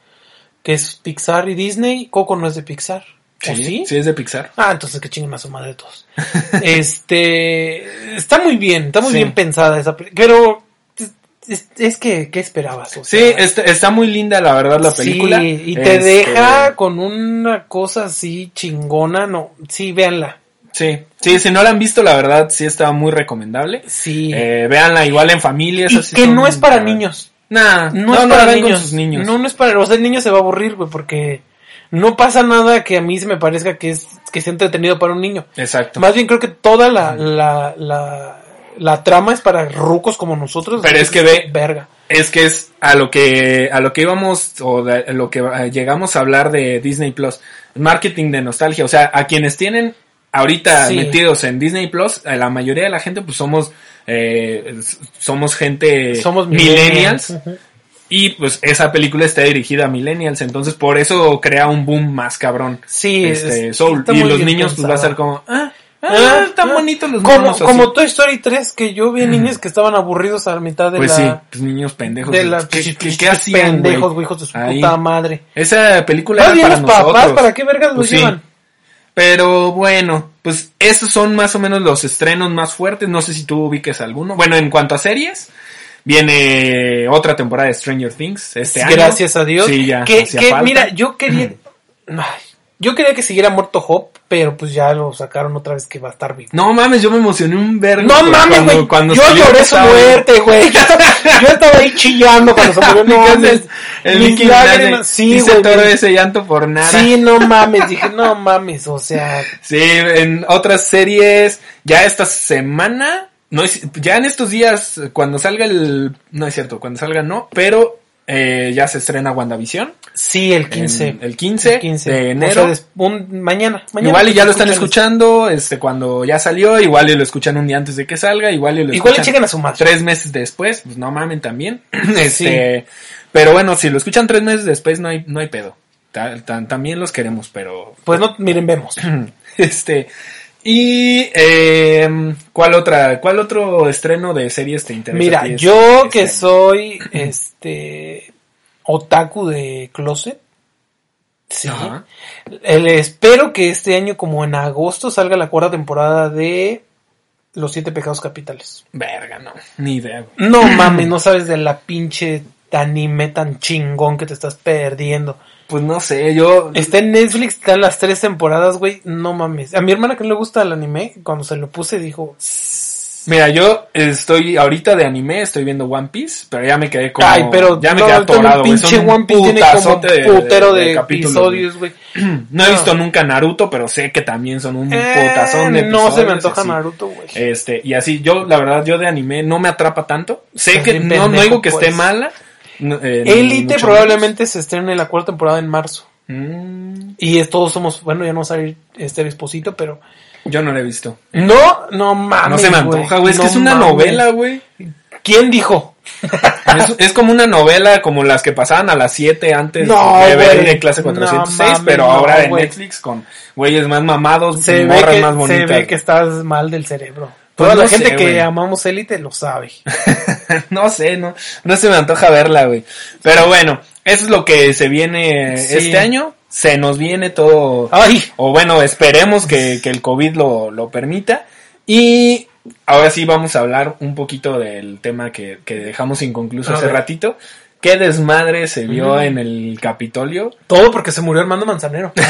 Que es Pixar y Disney. Coco no es de Pixar. ¿O sí? sí, es de Pixar. Ah, entonces que chinguen a su madre todos. este, está muy bien, está muy Sí. bien pensada esa película. Pero es, es- que, ¿qué esperabas? O Sí, está, está muy linda la verdad la película. Sí, y te Este, deja con una cosa así chingona, no, sí, véanla. Sí, sí, si no la han visto, la verdad sí está muy recomendable. Sí. Eh, véanla igual en familia. y sí que no es para niños. Nah, No, no, es no para la ven niños. con sus niños. No, no es para, o sea, el niño se va a aburrir, güey, porque no pasa nada que a mí se me parezca que es, que sea entretenido para un niño. Exacto. Más bien creo que toda la, la, la, la trama es para rucos como nosotros. Pero es que ve- Verga. Es que es a lo que a lo que íbamos o de, a lo que llegamos a hablar de Disney Plus, marketing de nostalgia, o sea, a quienes tienen ahorita Sí. metidos en Disney Plus, la mayoría de la gente pues somos eh, somos gente Somos millennials y pues esa película está dirigida a millennials, entonces por eso crea un boom más cabrón. Sí, este es- Soul y los niños pues va a ser como ah, ah, están ah. bonitos los Como, monos así. como Toy Story 3, que yo vi niños que estaban aburridos a la mitad de pues sí, la... pues niños pendejos. de la ¿Qué, qué- pinches qué hacían, güey? pendejos, güey, hijos de su Ahí. puta madre. Esa película era bien para los papás. ¿para qué vergas los Pues sí. llevan? Pero bueno, pues estos son más o menos los estrenos más fuertes. No sé si tú ubiques alguno. Bueno, en cuanto a series, viene otra temporada de Stranger Things este año. Gracias a Dios. Sí, ya. Que, mira, yo quería... Ay, yo quería que siguiera muerto Hop, pero pues ya lo sacaron otra vez que va a estar vivo. No mames, yo me emocioné un vergo. No mames, güey. Yo lloré su muerte, güey. Yo, yo estaba ahí chillando cuando se murió. No mames. el, Mis lágrimas. Sí, hice güey. todo ese llanto por nada. Sí, no mames. Dije, no mames. O sea, Sí, en otras series, ya esta semana, no es, ya en estos días, cuando salga el, no es cierto, cuando salga no, pero eh, ya se estrena WandaVision. sí, el 15. en- el 15 de enero. O sea, un- mañana, mañana. igual y ya lo están Escuchan- escuchando, este, cuando ya salió, igual y lo escuchan un día antes de que salga, igual y lo Igual escuchan a su madre. tres meses después, pues no mamen también. este, pero bueno, si lo escuchan tres meses después, no hay, no hay pedo. Ta- ta- también los queremos, pero Pues no, miren, vemos. este, Y eh, ¿cuál otra, cuál otro estreno de series te interesa? Mira, este- yo este que soy este otaku de closet. Sí. Ajá. El- espero que este año, como en agosto, salga la cuarta temporada de Los Siete Pecados Capitales. Verga, no, ni idea. güey. No mames, no sabes de la pinche anime tan chingón que te estás perdiendo. Pues no sé, yo Está en Netflix, están las tres temporadas, güey. No mames. A mi hermana que no le gusta el anime, cuando se lo puse dijo, Mira, yo estoy ahorita de anime, estoy viendo One Piece, pero ya me quedé como ay, pero ya me no, quedé atorado, güey. pinche One Piece tiene como putero de, capítulos, episodios, güey. No he No. visto nunca Naruto, pero sé que también son un Eh, putazón de no se me episodios, antoja así. Naruto, güey. Este, y así, yo, la verdad, yo de anime no me atrapa tanto. Sé Estás que no, no digo que esté pues. Mala. no, eh, probablemente se estrene la cuarta temporada en marzo. Mm, Y es, todos somos, bueno, ya no va a salir este esposito, pero. yo no la he visto. No, no mames. No se me antoja, güey. Es No que es una mames. novela, güey. ¿Quién dijo? Es, es como una novela como las que pasaban a las 7 antes No, de ver de clase 406, No pero ahora güey. Netflix con güeyes más mamados, Se ve, morras que, más se bonitas. ve que estás mal del cerebro. Pues Toda no la gente sé, que amamos Elite lo sabe. no sé, no, no se me antoja verla, güey. Pero bueno, eso es lo que se viene Sí. este año. Se nos viene todo, Ay, o bueno, esperemos que, que el COVID lo, lo permita. Y ahora sí vamos a hablar un poquito del tema que, que dejamos inconcluso A hace ver. ratito. ¿Qué desmadre se vio Mm. en el Capitolio? todo porque se murió Armando Manzanero.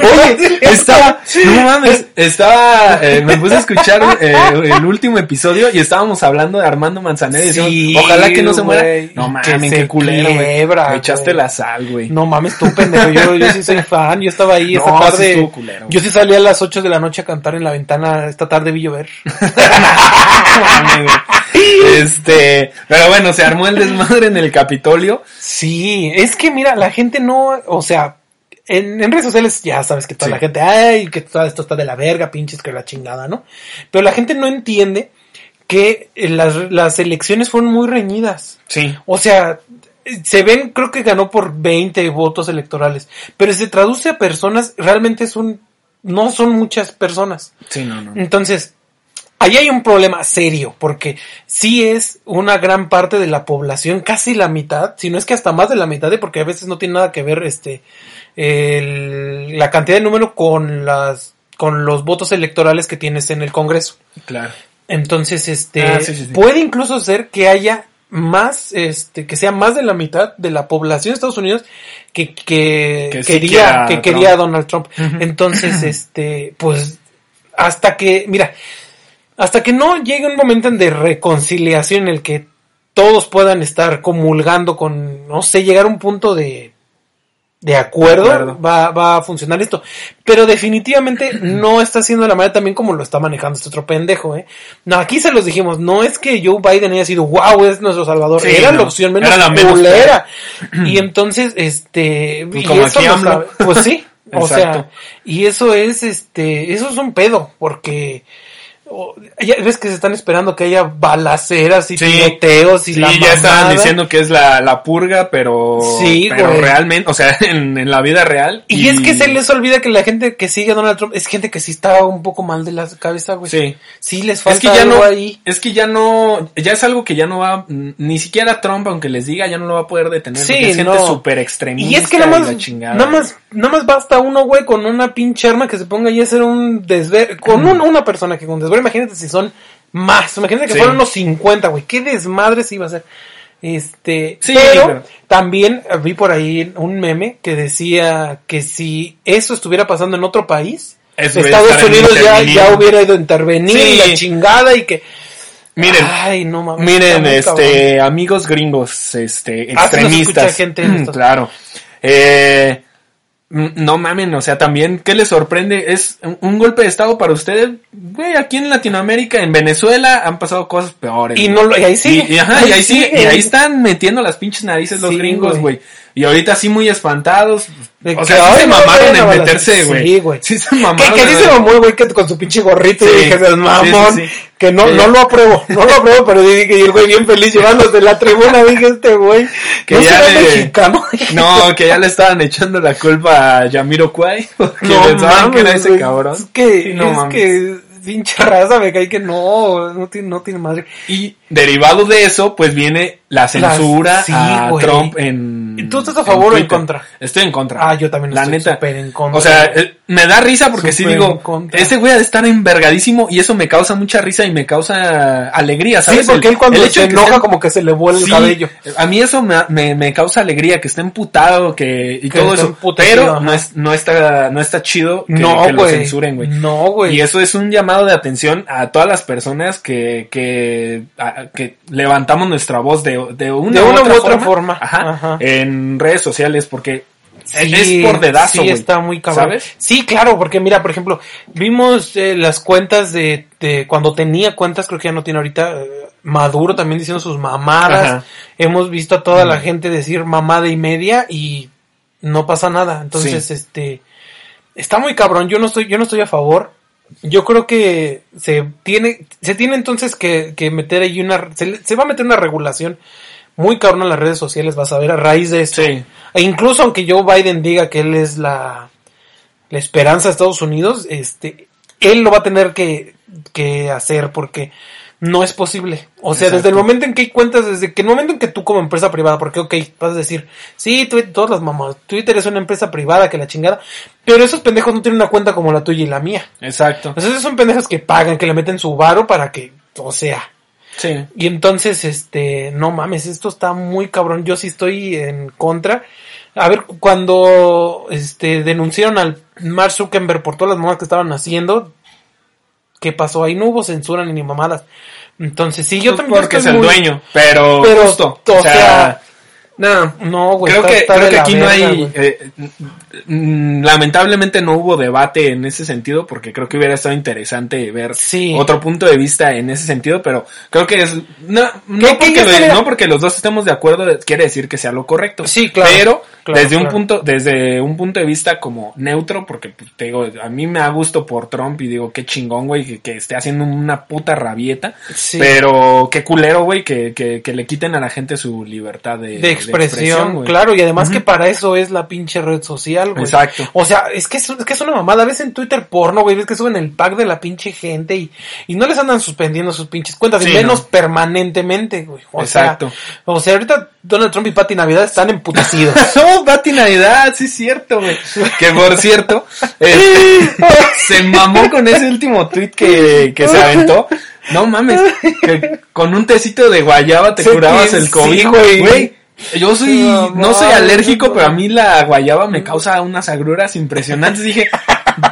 Oye, estaba, no mames, estaba, eh, me puse a escuchar eh, el último episodio y estábamos hablando de Armando Manzanero y decíamos, Sí, ojalá que no se muera. No mames, qué culero, güey. Me echaste la sal, güey. No mames, tú pendejo. Yo, yo sí soy fan. Yo estaba ahí esta No, tarde. culero, yo sí salí a las 8 de la noche a cantar en la ventana. Esta tarde vi llover. Este, pero bueno, se armó el desmadre en el Capitolio. Sí, es que mira, la gente no, o sea, en, en redes sociales ya sabes que toda Sí. la gente, ay, que todo esto está de la verga, pinches que la chingada, ¿no? Pero la gente no entiende que las, las elecciones fueron muy reñidas. Sí. O sea, se ven, creo que ganó por 20 votos electorales, pero se traduce a personas, realmente son, no son muchas personas. Sí, no, no. Entonces, ahí hay un problema serio, porque sí es una gran parte de la población, casi la mitad, si no es que hasta más de la mitad, porque a veces no tiene nada que ver este el- la cantidad de número con las con los votos electorales que tienes en el Congreso. Claro. Entonces, este Ah, sí, sí, sí. puede incluso ser que haya más, este, que sea más de la mitad de la población de Estados Unidos que, que, Que sí quería, que Trump. quería a Donald Trump. Entonces, este, pues, hasta que, mira, hasta que no llegue un momento de reconciliación en el que todos puedan estar comulgando con, no sé, llegar a un punto de, de acuerdo, De acuerdo. Va, va a funcionar esto. Pero definitivamente no está de la manera también como lo está manejando este otro pendejo, ¿eh? No, aquí se los dijimos, no es que Joe Biden haya sido, wow, es nuestro salvador. Sí, era la opción menos Era la menos culera. y entonces, este, Pues y como aquí pues sí. O sea, Exacto. y eso es, este, eso es un pedo, porque o- ya ves que se están esperando que haya balaceras y Sí. tiroteos y Sí, la ya estaban mamada. diciendo que es la, la purga, pero, Sí, pero güey. realmente, o sea, en, en la vida real. Y, es que se les olvida que la gente que sigue a Donald Trump es gente que sí está un poco mal de la cabeza, güey. Sí. Sí les falta Es que ya algo no, ahí. es que ya no, ya es algo que ya no va, ni siquiera Trump, aunque les diga, ya no lo va a poder detener. Sí, es gente súper extremista. Y es que nada más, nada más, nada más basta uno, güey, con una pinche arma que se ponga a hacer un desver, con un- una persona que con desver, imagínate si son más, imagínate que Sí. fueron unos 50, güey, qué desmadre se iba a hacer. Este, Sí, pero, también vi por ahí un meme que decía que si eso estuviera pasando en otro país, Eso Estados Unidos ya, ya hubiera ido a intervenir Sí. y la chingada y que, Miren, ay, no mames. Miren, este, amigos gringos, este, Ah, extremistas. gente claro. Eh, mm, no mamen, o sea, también, ¿qué les sorprende? ¿Es un, golpe de estado para ustedes? Güey, aquí en Latinoamérica, en Venezuela, han pasado cosas peores. Y no lo- y ahí sigue. Y, y ajá, y ahí Ahí sigue, sigue. y ahí están metiendo las pinches narices los Sí, gringos, güey. Y ahorita sí muy espantados. De o que, sea, sí se mamaron en meterse, güey. Sí, güey. Sí se Que, mamaron. que en- dice mamón, güey, que con su pinche gorrito Sí. y dije, "Es mamón, Sí, sí, sí. que no, Sí. no lo apruebo, no lo apruebo, pero dije, y el güey bien feliz llevándose la tribuna, dije, este güey, Que no ya le- mexicano. No, que ya le estaban echando la culpa a Yamiro Kwai. Porque No pensaban que era mames, ese güey. cabrón. Es que, Sí, no es mames. que, pinche raza, me cae que no, no tiene, no tiene madre. Y derivado de eso, pues viene la censura sí, a. Trump en. ¿Y tú estás a favor o en contra? Estoy en contra. Ah, yo también La estoy neta. súper en contra. O sea, eh, me da risa porque sí digo, ese güey ha de estar envergadísimo y eso me causa mucha risa y me causa alegría, Sí, ¿sabes? porque El- él cuando el hecho se enoja como que se le vuela el Sí, cabello. A mí eso me, me, me causa alegría, que esté emputado, que, y Que todo eso. Pero ajá. no, es, no está, no está chido que, no, que lo censuren, güey. No, güey. Y eso es un llamado de atención a todas las personas que, que, a- que levantamos nuestra voz de, de una, De u otra u otra forma, forma. Ajá, Ajá. en redes sociales, porque Sí, es por dedazo, Sí, está muy cabrón. ¿Sabes? Sí, claro, porque mira, por ejemplo, vimos eh, las cuentas de, de cuando tenía cuentas, creo que ya no tiene ahorita, eh, Maduro también diciendo sus mamadas. Ajá. Hemos visto a toda la gente decir mamada y media y no pasa nada. Entonces, Sí. este, está muy cabrón. Yo no estoy, yo no estoy a favor. Yo creo que se tiene, se tiene entonces que, que meter ahí una, se, se va a meter una regulación muy cabrón en las redes sociales, vas a ver, a raíz de esto. Sí. E incluso aunque Joe Biden diga que él es la, la esperanza de Estados Unidos, este, él lo va a tener que, que hacer porque no es posible. O sea, Exacto. desde el momento en que hay cuentas, desde que el momento en que tú como empresa privada, porque ok, vas a decir, sí, todas las mamás, Twitter es una empresa privada que la chingada, pero esos pendejos no tienen una cuenta como la tuya y la mía. Exacto. Entonces esos son pendejos que pagan, que le meten su varo para que, o sea, Sí. y entonces, este, no mames, esto está muy cabrón. Yo sí estoy en contra. A ver, cuando, este, denunciaron al Mark Zuckerberg por todas las mamadas que estaban haciendo, ¿qué pasó? Ahí no hubo censura ni mamadas. Entonces, sí, yo Pues también porque es estoy el muy- dueño, pero, Pero, justo. o sea, no. No, güey. creo está- que, está creo que aquí no hay, eh, mm, lamentablemente no hubo debate en ese sentido, porque creo que hubiera estado interesante ver Sí. otro punto de vista en ese sentido, pero creo que es, no, no, Que- que porque, lo- no porque los dos estemos de acuerdo quiere decir que sea lo correcto. Sí, claro, Pero claro, desde un punto, desde un punto de vista como neutro, porque pues, te digo, a mí me da gusto por Trump y digo, qué chingón, güey, que, que esté haciendo una puta rabieta. Sí. Pero qué culero, güey, que, que, que le quiten a la gente su libertad de, de expresión, claro, y además que para eso es la pinche red social, güey. Exacto. O sea, es que es, es que es una mamada, ves en Twitter porno, güey, ves que suben el pack de la pinche gente y, y no les andan suspendiendo sus pinches cuentas, Sí, y menos no. permanentemente, güey. O Exacto. Sea, o sea, ahorita Donald Trump y Patty Navidad están emputecidos. No, Pati Navidad, sí es cierto, güey. Que por cierto, este, se mamó con ese último tweet que, que se aventó. No mames, que con un tecito de guayaba te curabas el COVID, güey. Yo soy, No, no soy alérgico, no. pero a mí la guayaba me causa unas agruras impresionantes. Dije,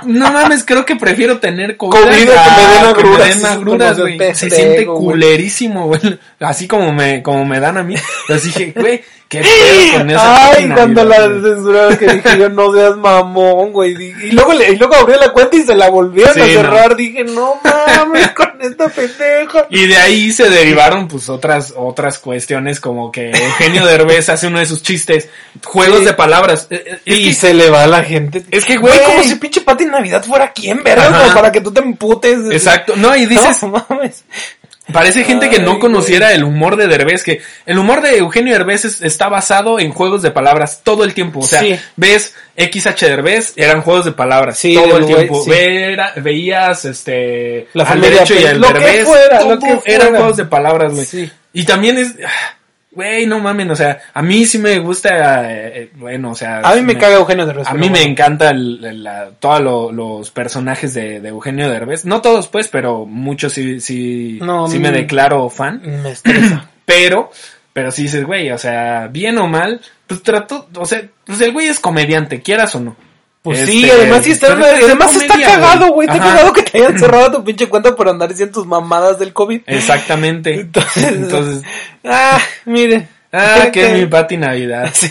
no mames, creo que prefiero tener COVID, COVID a que me den a que me agruras. den agruras, Como güey. Se siente culerísimo, güey. Así como me, como me dan a mí. Entonces dije, güey, qué pedo con esa Ay, cuando la censuraron que dije yo no seas mamón, güey. Y luego, y luego abrió la cuenta y se la volvieron Sí, a no. cerrar. Dije, no mames con esta pendeja. Y de ahí se derivaron pues otras otras cuestiones como que Eugenio Derbez hace uno de sus chistes, juegos Sí. de palabras. Eh, eh, y se le va a la gente. Es que, güey, como si pinche Pati Navidad fuera quien, ¿verdad? Como para que tú te emputes. Exacto. No, y dices, No mames. Parece gente que no conociera el humor de Derbez, que el humor de Eugenio Derbez es- está basado en juegos de palabras todo el tiempo. O sea, Sí. ves XH Derbez, eran juegos de palabras Sí, todo el tiempo. sí. Vera- veías este La al derecho y al Derbez, fuera, todo eran juegos de palabras, güey. Sí. Y también es, ah, güey, no mamen, o sea, a mí sí me gusta, eh, eh, bueno, o sea. A mí me caga Eugenio de A mí me encanta el, el- la- todos lo- los personajes de, de Eugenio Derbez. No todos, pues, pero muchos sí, sí, No, sí me me- declaro fan. Me estresa. Pero, pero sí dices, güey, o sea, bien o mal, pues trató, o sea, pues el güey es comediante, quieras o no. Pues Este, sí, además sí está, además está comedia, cagado, güey. Está cagado que te hayan cerrado tu pinche cuenta por andar diciendo tus mamadas del COVID. Exactamente. Entonces, Entonces, ah, miren, Ah, ¿Qué- que es mi Pati Navidad. Sí,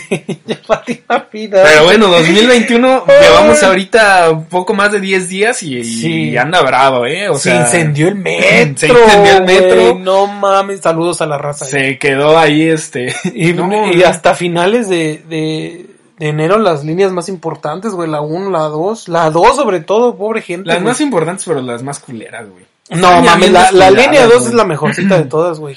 Pati Navidad. Pero bueno, 2021, Ay. llevamos ahorita un poco más de 10 días y, y Sí. anda bravo, ¿eh? O se sea, incendió el metro. se incendió el metro. güey, No mames, saludos a la raza. Se quedó ahí este. Y, no, y hasta finales de, de, de enero las líneas más importantes, güey, la 1, la 2, la 2 sobre todo, pobre gente. Las güey. más importantes, pero las más culeras, güey. No mames, la, la línea 2 güey. es la mejorcita de todas, güey.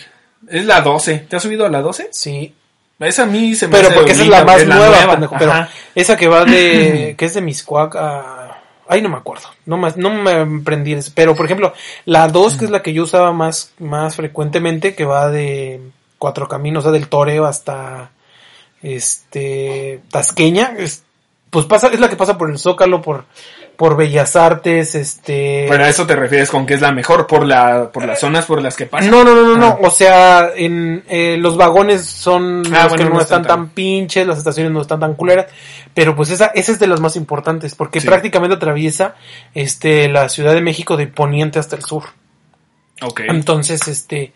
Es la 12. ¿Te has subido a la 12? Sí. Esa a mí se me Pero hace porque esa es la más nueva, pendejo. Pero Ajá. esa que va de, que es de Miscuac a, ay, no me acuerdo. No me, no me prendí. Pero, por ejemplo, la 2, que es la que yo usaba más, más frecuentemente, que va de Cuatro Caminos, o sea, del Toreo hasta, este, Tasqueña, es, pues pasa, es la que pasa por el Zócalo, por, por Bellas Artes, este... Pero a eso te refieres con que es la mejor por la por las zonas por las que pasa. No, no, no, no, no. Ah. O sea, en eh, los vagones son Ah, los bueno, que no, no están tan pinches, las estaciones no están tan culeras. Pero pues esa, esa es de las más importantes, porque Sí. prácticamente atraviesa este la Ciudad de México de poniente hasta el sur. Ok. Entonces, este,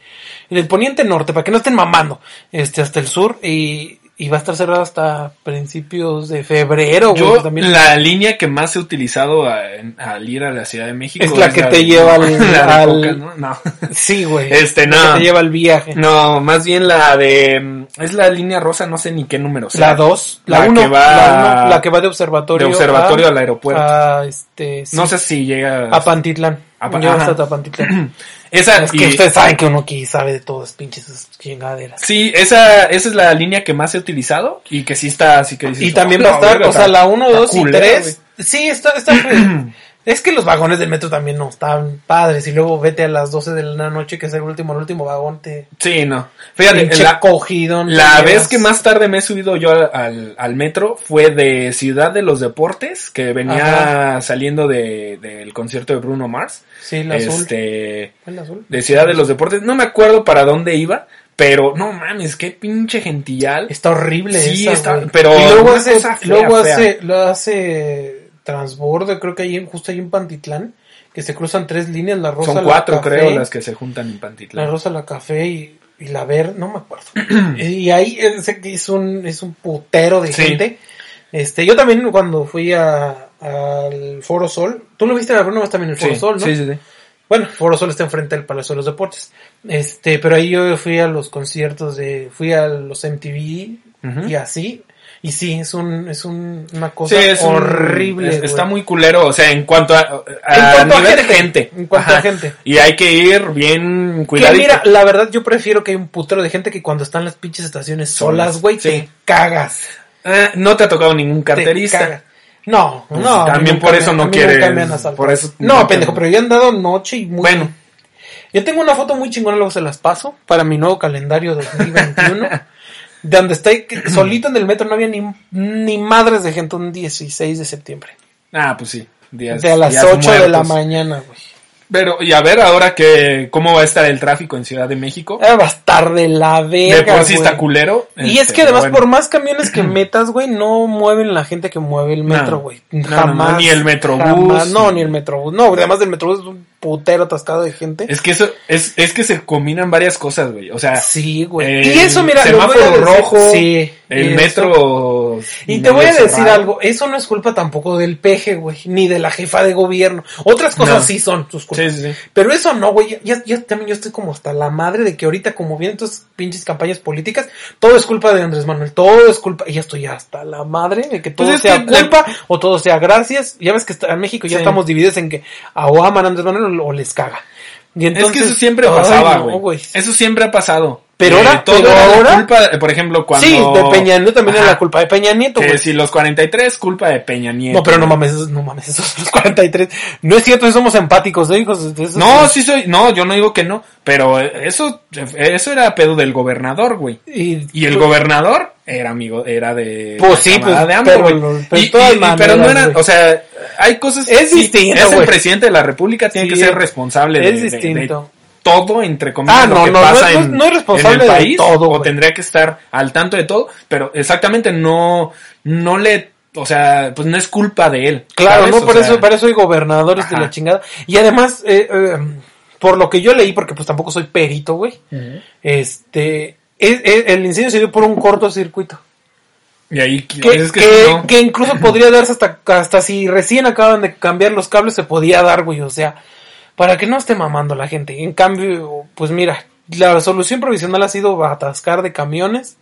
del poniente norte, para que no estén mamando, este, hasta el sur, y, y va a estar cerrada hasta principios de febrero, güey. Yo, también. la línea que más he utilizado a- en- al ir a la Ciudad de México Es la que te lleva al- la al- Coca, ¿no? No. Sí, güey. Este, La no. que te lleva el viaje. No, más bien la de. mm, Es la línea rosa, no sé ni qué número sea. La 2, la La 1, que va- la, uno, la que va de observatorio, De observatorio a, al aeropuerto. a, este, sí, no sé si llega. a Pantitlán. A ajá. hasta Pantitlán. Esa, es que y- ustedes saben que uno aquí sabe de todas pinches chingaderas. Sí, esa, esa es la línea que más he utilizado y que sí está así que dices, Y también "Oh, va a estar, o sea, la 1, está 2 y culera, 3. Sí, está, está Es que los vagones del metro también no están padres. Y luego vete a las 12 de la noche, que es el último, el último vagón. Te. Sí, no. Fíjate, la, cogido. no la vez llevas. que más tarde me he subido yo al, al, al metro fue de Ciudad de los Deportes, que venía saliendo de, del concierto de Bruno Mars. Sí, el azul. Este, El azul. de Ciudad de los Deportes. No me acuerdo para dónde iba, pero no mames, qué pinche gentillal. Está horrible Sí, esa, está- pero y luego hace, fea, luego fea. hace, lo hace transbordo, creo que ahí justo ahí en Pantitlán, que se cruzan tres líneas, la rosa, Son la cuatro, café, creo, las que se juntan en la Pantitlán. rosa, la café y, y la verde, no me acuerdo. y ahí ese que es un, es un putero de Sí. gente. Este, yo también cuando fui a, al Foro Sol, tú lo viste, Bruno, vas también en el Foro Sí, Sol, ¿no? sí, sí, sí. Bueno, Foro Sol está enfrente del Palacio de los Deportes. Este, pero ahí yo fui a los conciertos de, fui a los MTV Ujú. y así. Y sí, es un, es un, una cosa Sí, es un- horrible. es- está muy culero, o sea, en cuanto a, a En cuanto a nivel gente, gente. en cuanto a gente. Y hay que ir bien Que cuidadito. mira, la verdad yo prefiero que hay un putero de gente que cuando están las pinches estaciones solas, güey, sí. te cagas. Ah, no te ha tocado ningún Te carterista. No, Pues no. también por eso no quieres- por eso no, nunca- pendejo, pero ya han dado noche y muy... Bueno. Yo tengo una foto muy chingona, luego se las paso, para mi nuevo calendario 2021. De donde que solito en el metro, no había ni, ni madres de gente un 16 de septiembre. Ah, pues sí. Días, de a las días 8 de la mañana, güey. Pero, y a ver ahora que, cómo va a estar el tráfico en Ciudad de México. Ah, va a estar de la verga, de por sí está culero. Y Este, es que además, bueno. por más camiones que metas, güey, no mueven la gente que mueve el metro, güey. No, no, no, Jamás. ni el Metrobús. jamás. No, ni el metrobús. No, además del metrobús es un putero atascado de gente. Es que eso, es, es que se combinan varias cosas, güey. O sea, Sí, güey. el y eso, mira, semáforo rojo, Sí. el metro. Y te voy a decir cerrado. algo, eso no es culpa tampoco del peje, güey, ni de la jefa de gobierno. Otras cosas No. sí son sus culpas. Sí, sí, sí. Pero eso no, güey. Ya, ya también yo estoy como hasta la madre de que ahorita, como vienen estas pinches campañas políticas, todo es culpa de Andrés Manuel, todo es culpa. Y ya estoy hasta la madre de que todo Pues es sea que la- culpa o todo sea gracias. Ya ves que está- en México ya estamos divididos en que a o aman a Andrés Manuel o les caga. Y entonces, es que eso siempre pasaba, no, güey. Eso siempre ha pasado. Pero Eh, ahora- todo pero era la ahora- culpa, de- por ejemplo, cuando. Sí, de Peña Nieto también Ajá. es la culpa de Peña Nieto, Que güey. si los 43, culpa de Peña Nieto. No, pero no mames, esos, no mames, esos los 43. No es cierto, somos empáticos, ¿no, hijos? Esos- No, sí soy, no, yo no digo que no, pero eso, eso era pedo del gobernador, güey. Y, Y el gobernador era amigo, era de. Pues sí, pues, de AMLO, pero güey. lo- pero Y- de pero no era, o sea, hay cosas. Es sí, distinto, Es el presidente de la república, tiene Sí, que ser responsable de, es de- de distinto. todo, entre comillas, Ah, lo no, que no, pasa no en, no es responsable en el de país, todo, o tendría que estar al tanto de todo, pero exactamente no, no le, o sea, pues no es culpa de él. Claro, ¿sabes? no, O por sea, eso, para eso hay gobernadores de la chingada. Y además, eh, eh, por lo que yo leí, porque pues tampoco soy perito, güey, este, el incendio se dio por un cortocircuito. Y ahí Que, es que, que- no. que incluso podría darse hasta, hasta si recién acaban de cambiar los cables, se podía dar, güey. O sea, para que no esté mamando la gente. En cambio, pues mira, la solución provisional ha sido atascar de camiones.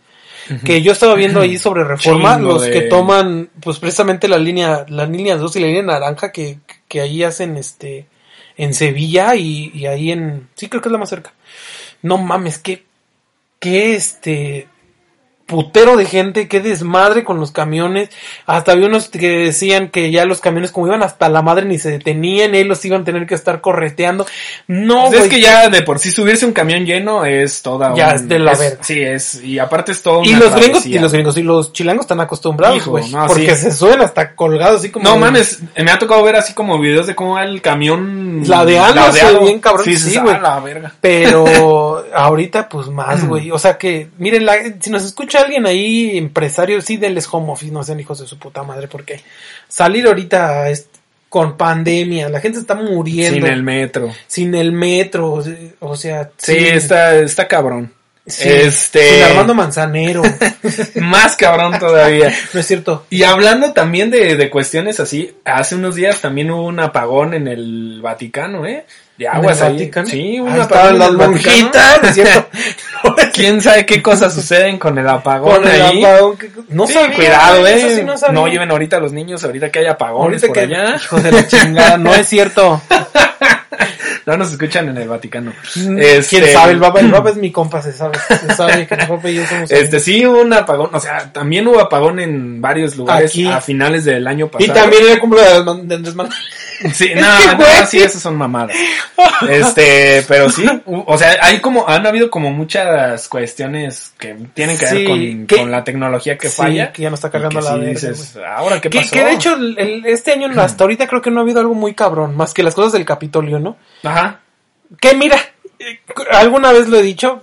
Que yo estaba viendo ahí sobre reforma, Chingo los de- que toman, pues precisamente la línea, la línea 2 y la línea naranja que, que ahí hacen este, en Sevilla y, y ahí en, sí creo que es la más cerca. No mames, qué, qué este, putero de gente, qué desmadre con los camiones. Hasta había unos que decían que ya los camiones como iban hasta la madre ni se detenían, y ahí los iban a tener que estar correteando. No, Pues es que ya de por sí subirse un camión lleno es toda Ya un- es de la verga. Sí, es, y aparte es todo Y los gringos, y los gringos y los chilangos están acostumbrados, güey. no, porque sí. se suben hasta colgados, así como. No mames, me ha tocado ver así como videos de cómo va el camión Ladeándose ladeado. bien cabrón, Sí, sí, güey. la. Pero ahorita, pues más, güey. O sea que, miren, la- si nos escucha alguien ahí, empresario, sí, denles home office, no sean hijos de su puta madre, porque salir ahorita es- con pandemia, la gente está muriendo. Sin el metro. sin el metro, o sea-. Sí, está, está cabrón. sí, este- sin Armando Manzanero. Más cabrón todavía. no es cierto. Y hablando también de, de cuestiones así, hace unos días también hubo un apagón en el Vaticano, ¿eh? De aguas ¿En el ahí. Vaticano? Sí, un Ahí apagón en las el Vaticano. monjitas, ¿no es cierto? ¿Quién sabe qué cosas suceden con el apagón Con el ahí? apagón No Sí, sabía, cuidado, eh. sí no lleven ahorita a los niños ahorita que hay apagones Ahorita por que, allá. hijo de la chingada, no es cierto. No nos escuchan en el Vaticano. ¿Quién Este, sabe? El Baba, el Baba es mi compa, se sabe. Se sabe que mi papá y yo somos Este sí hubo un apagón, o sea, también hubo apagón en varios lugares Aquí. a finales del año pasado. Y también el cumpleaños de Andrés Man- de Andrés Manuel. Sí, Es no, que, güey. sí, esas son mamadas. Este, pero sí, o sea, hay como, han habido como muchas cuestiones que tienen que ver con, que- con la tecnología que Sí, falla. que ya no está cargando la sí dices, ahora qué Que, pasó. que de hecho, el- este año hasta ahorita creo que no ha habido algo muy cabrón, más que las cosas del Capitolio, ¿no? Ajá. Que mira, eh, alguna vez lo he dicho,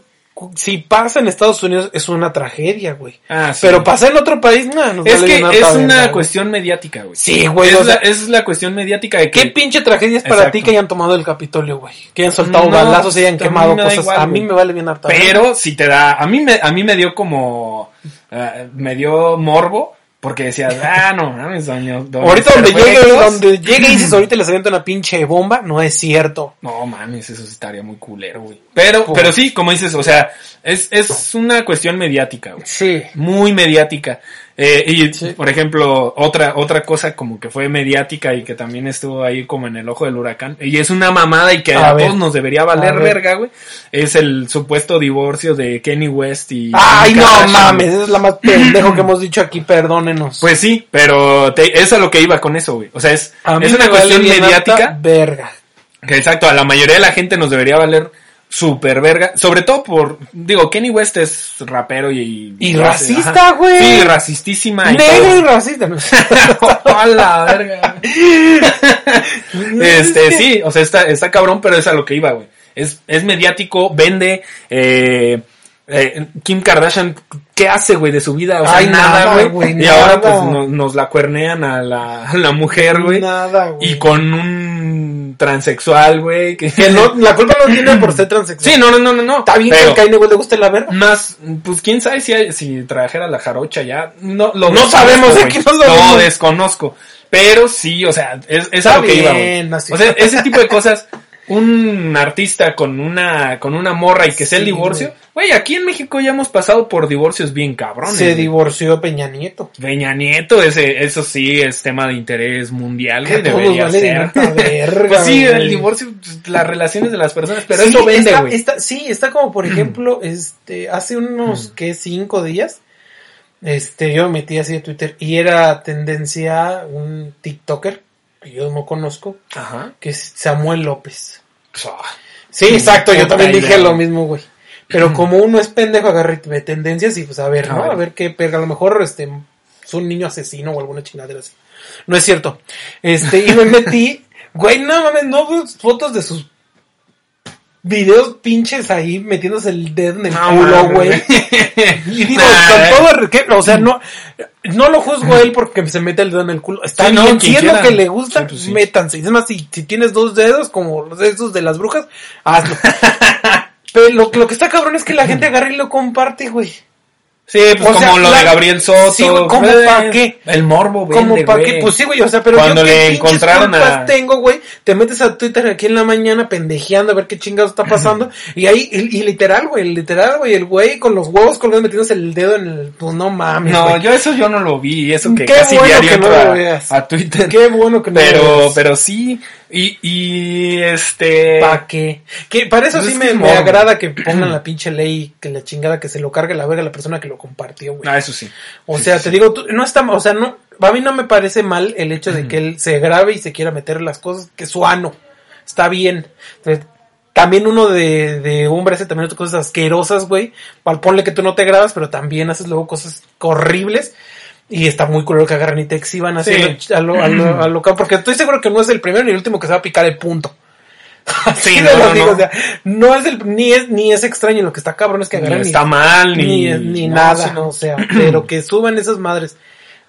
si pasa en Estados Unidos es una tragedia, güey. Ah, sí. Pero pasa en otro país, no, nos es que es una güey. cuestión mediática, güey. Sí, güey, Es, o la, sea, es la cuestión mediática de que ¿Qué pinche tragedia es para Exacto. ti que hayan tomado el Capitolio, güey? Que hayan soltado No, balazos y hayan a mí quemado cosas. igual, a mí güey. me vale bien harta. Pero si te da, a mí me, a mí me dio como, eh, me dio morbo, porque decías, ah, no mames, doño, doña Ahorita donde llegue, donde llegue Isis ahorita les avienta una pinche bomba, no es cierto. No mames, eso estaría muy culero, güey. Pero, pero sí, como dices, o sea, es, es una cuestión mediática, güey. Sí. Muy mediática. Eh, y, Sí. por ejemplo, otra, otra cosa como que fue mediática y que también estuvo ahí como en el ojo del huracán, y es una mamada y que A todos nos debería valer ver. verga, güey, es el supuesto divorcio de Kenny West y... Ay, no Kardashian. mames, es la más pendejo que hemos dicho aquí, perdónenos. Pues sí, pero te, es a lo que iba con eso, güey. O sea, es, es una vale cuestión bien mediática. verga. Que exacto, a la mayoría de la gente nos debería valer super verga. Sobre todo por, digo, Kenny West es rapero y... Y racista, güey. Sí, racistísima y Negro y racista. ¿no? a la verga. este, sí, o sea, está, está cabrón, pero es a lo que iba, güey. Es, es mediático, vende, eh, eh, Kim Kardashian, ¿qué hace, güey, de su vida? O sea, Ay, nada, güey. Y nada. ahora, pues, no- nos la cuernean a la, a la mujer, güey. Nada, güey. Y con un transexual, güey. Que, Que no, la culpa no tiene por ser transexual. Sí, no, no, no, no, no. Está bien pero que a Kanye West le guste la verga. más, pues quién sabe si, hay- si trajera la jarocha ya. No, lo No sabemos, güey. aquí no. Lo desconozco. Pero sí, o sea, es, es a lo que iba, güey. O sea, ese tipo de cosas. Un artista con una, con una morra y que sea el divorcio. Güey, aquí en México ya hemos pasado por divorcios bien cabrones. Se divorció Peña Nieto. Peña Nieto, ese, eso sí es tema de interés mundial, güey, debería vale ser. verga, Pues sí, el divorcio, pues, las relaciones de las personas, pero Sí, eso vende, está- güey. sí, está como por ejemplo, este, hace unos, ¿qué? Cinco días, este, yo me metí así de Twitter y era tendencia un TikToker, que yo no conozco, Ajá. que es Samuel López. Sí, exacto, yo también dije lo mismo, güey. Pero como uno es pendejo, agarre ve tendencias y pues a ver, ¿no? A ver qué pega. A lo mejor este es un niño asesino o alguna chingadera así. No es cierto. Este, y me metí, güey, no mames, no fotos de sus videos pinches ahí metiéndose el dedo en el No culo, güey. Y digo, Nah, con todo el que- o sea, no, no lo juzgo a él porque se mete el dedo en el culo. Está Sí, no, bien, si es lo que le gusta, Sí, pues sí. métanse. Y Es más, si, si tienes dos dedos, como los dedos de las brujas, hazlo. Pero lo, lo que está cabrón es que la gente agarra y lo comparte, güey. Sí, pues O como sea, lo la- de Gabriel Soto. Sí, güey, ¿cómo eh, pa' qué? El morbo, Como vende, para güey. qué, pues sí, güey, o sea, pero Cuando yo le encontraron a- tengo, güey, te metes a Twitter aquí en la mañana pendejeando a ver qué chingados está pasando, y ahí, y, y literal, güey, literal, güey, el güey con los huevos colgados metiéndose el dedo en el, pues no mames, No, güey. yo eso yo no lo vi, eso que Qué casi bueno diario que no lo a- veas. a, Twitter. Qué bueno que no lo pero, veas. pero sí, y, y este... ¿Pa' qué? Que para eso Pues sí es me, me agrada que pongan la pinche ley, que la chingada que se lo cargue la verga la persona que lo compartió, güey. Ah, eso sí. O sea, te digo, tú- no está, o sea, no, a mí no me parece mal el hecho de que él se grabe y se quiera meter las cosas, que su ano, está bien. Entonces, también uno de, de hombre hace también otras cosas asquerosas, güey. Ponle que tú no te grabas, pero también haces luego cosas horribles. Y está muy culero que agarran y te exhiban así Sí. a lo, a lo, a lo ca- porque estoy seguro que no es el primero ni el último que se va a picar el punto. Así Sí, no, lo no, digo, no. o sea, no es el, ni es, ni es extraño, lo que está cabrón es que Ni agarran y- está mal, ni... ni, ni nada, sí, no. o sea, pero que suban esas madres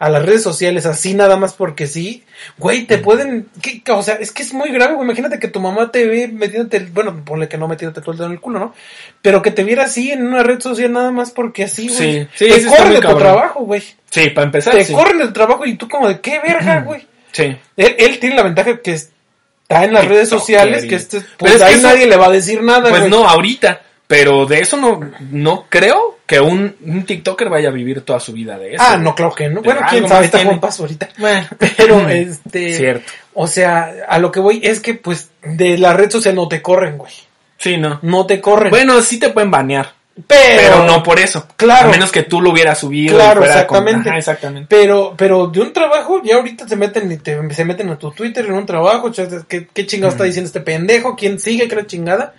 a las redes sociales así nada más porque sí, güey, Mm. te pueden, ¿qué? o sea, es que es muy grave, güey, imagínate que tu mamá te ve metiéndote, bueno, ponle que no metiéndote todo el dedo en el culo, ¿no? Pero que te viera así en una red social nada más porque así, güey. Sí, sí, te corren de tu trabajo, güey. Sí, para empezar, Te sí. corren del trabajo y tú como de qué verga, güey. Sí. Él, él tiene la ventaja que está en las redes sociales, que este, pues es que ahí eso- nadie le va a decir nada, Pues güey. no, ahorita. Pero de eso no, no creo que un, un TikToker vaya a vivir toda su vida de eso. Ah, no, claro que no. Bueno, Pero quién sabe, está tiene. Juan Paso ahorita. Bueno. Pero, este. Cierto. O sea, a lo que voy es que, pues, de la red social no te corren, güey. Sí, no. No te corren. Bueno, sí te pueden banear. pero, Pero no por eso. Claro. A menos que tú lo hubieras subido. y Claro, con- exactamente. Ajá, exactamente. Pero, pero de un trabajo, ya ahorita se meten y te, se meten a tu Twitter en un trabajo. ¿Qué, qué chingado está diciendo este pendejo? ¿Quién sigue? ¿Qué la chingada?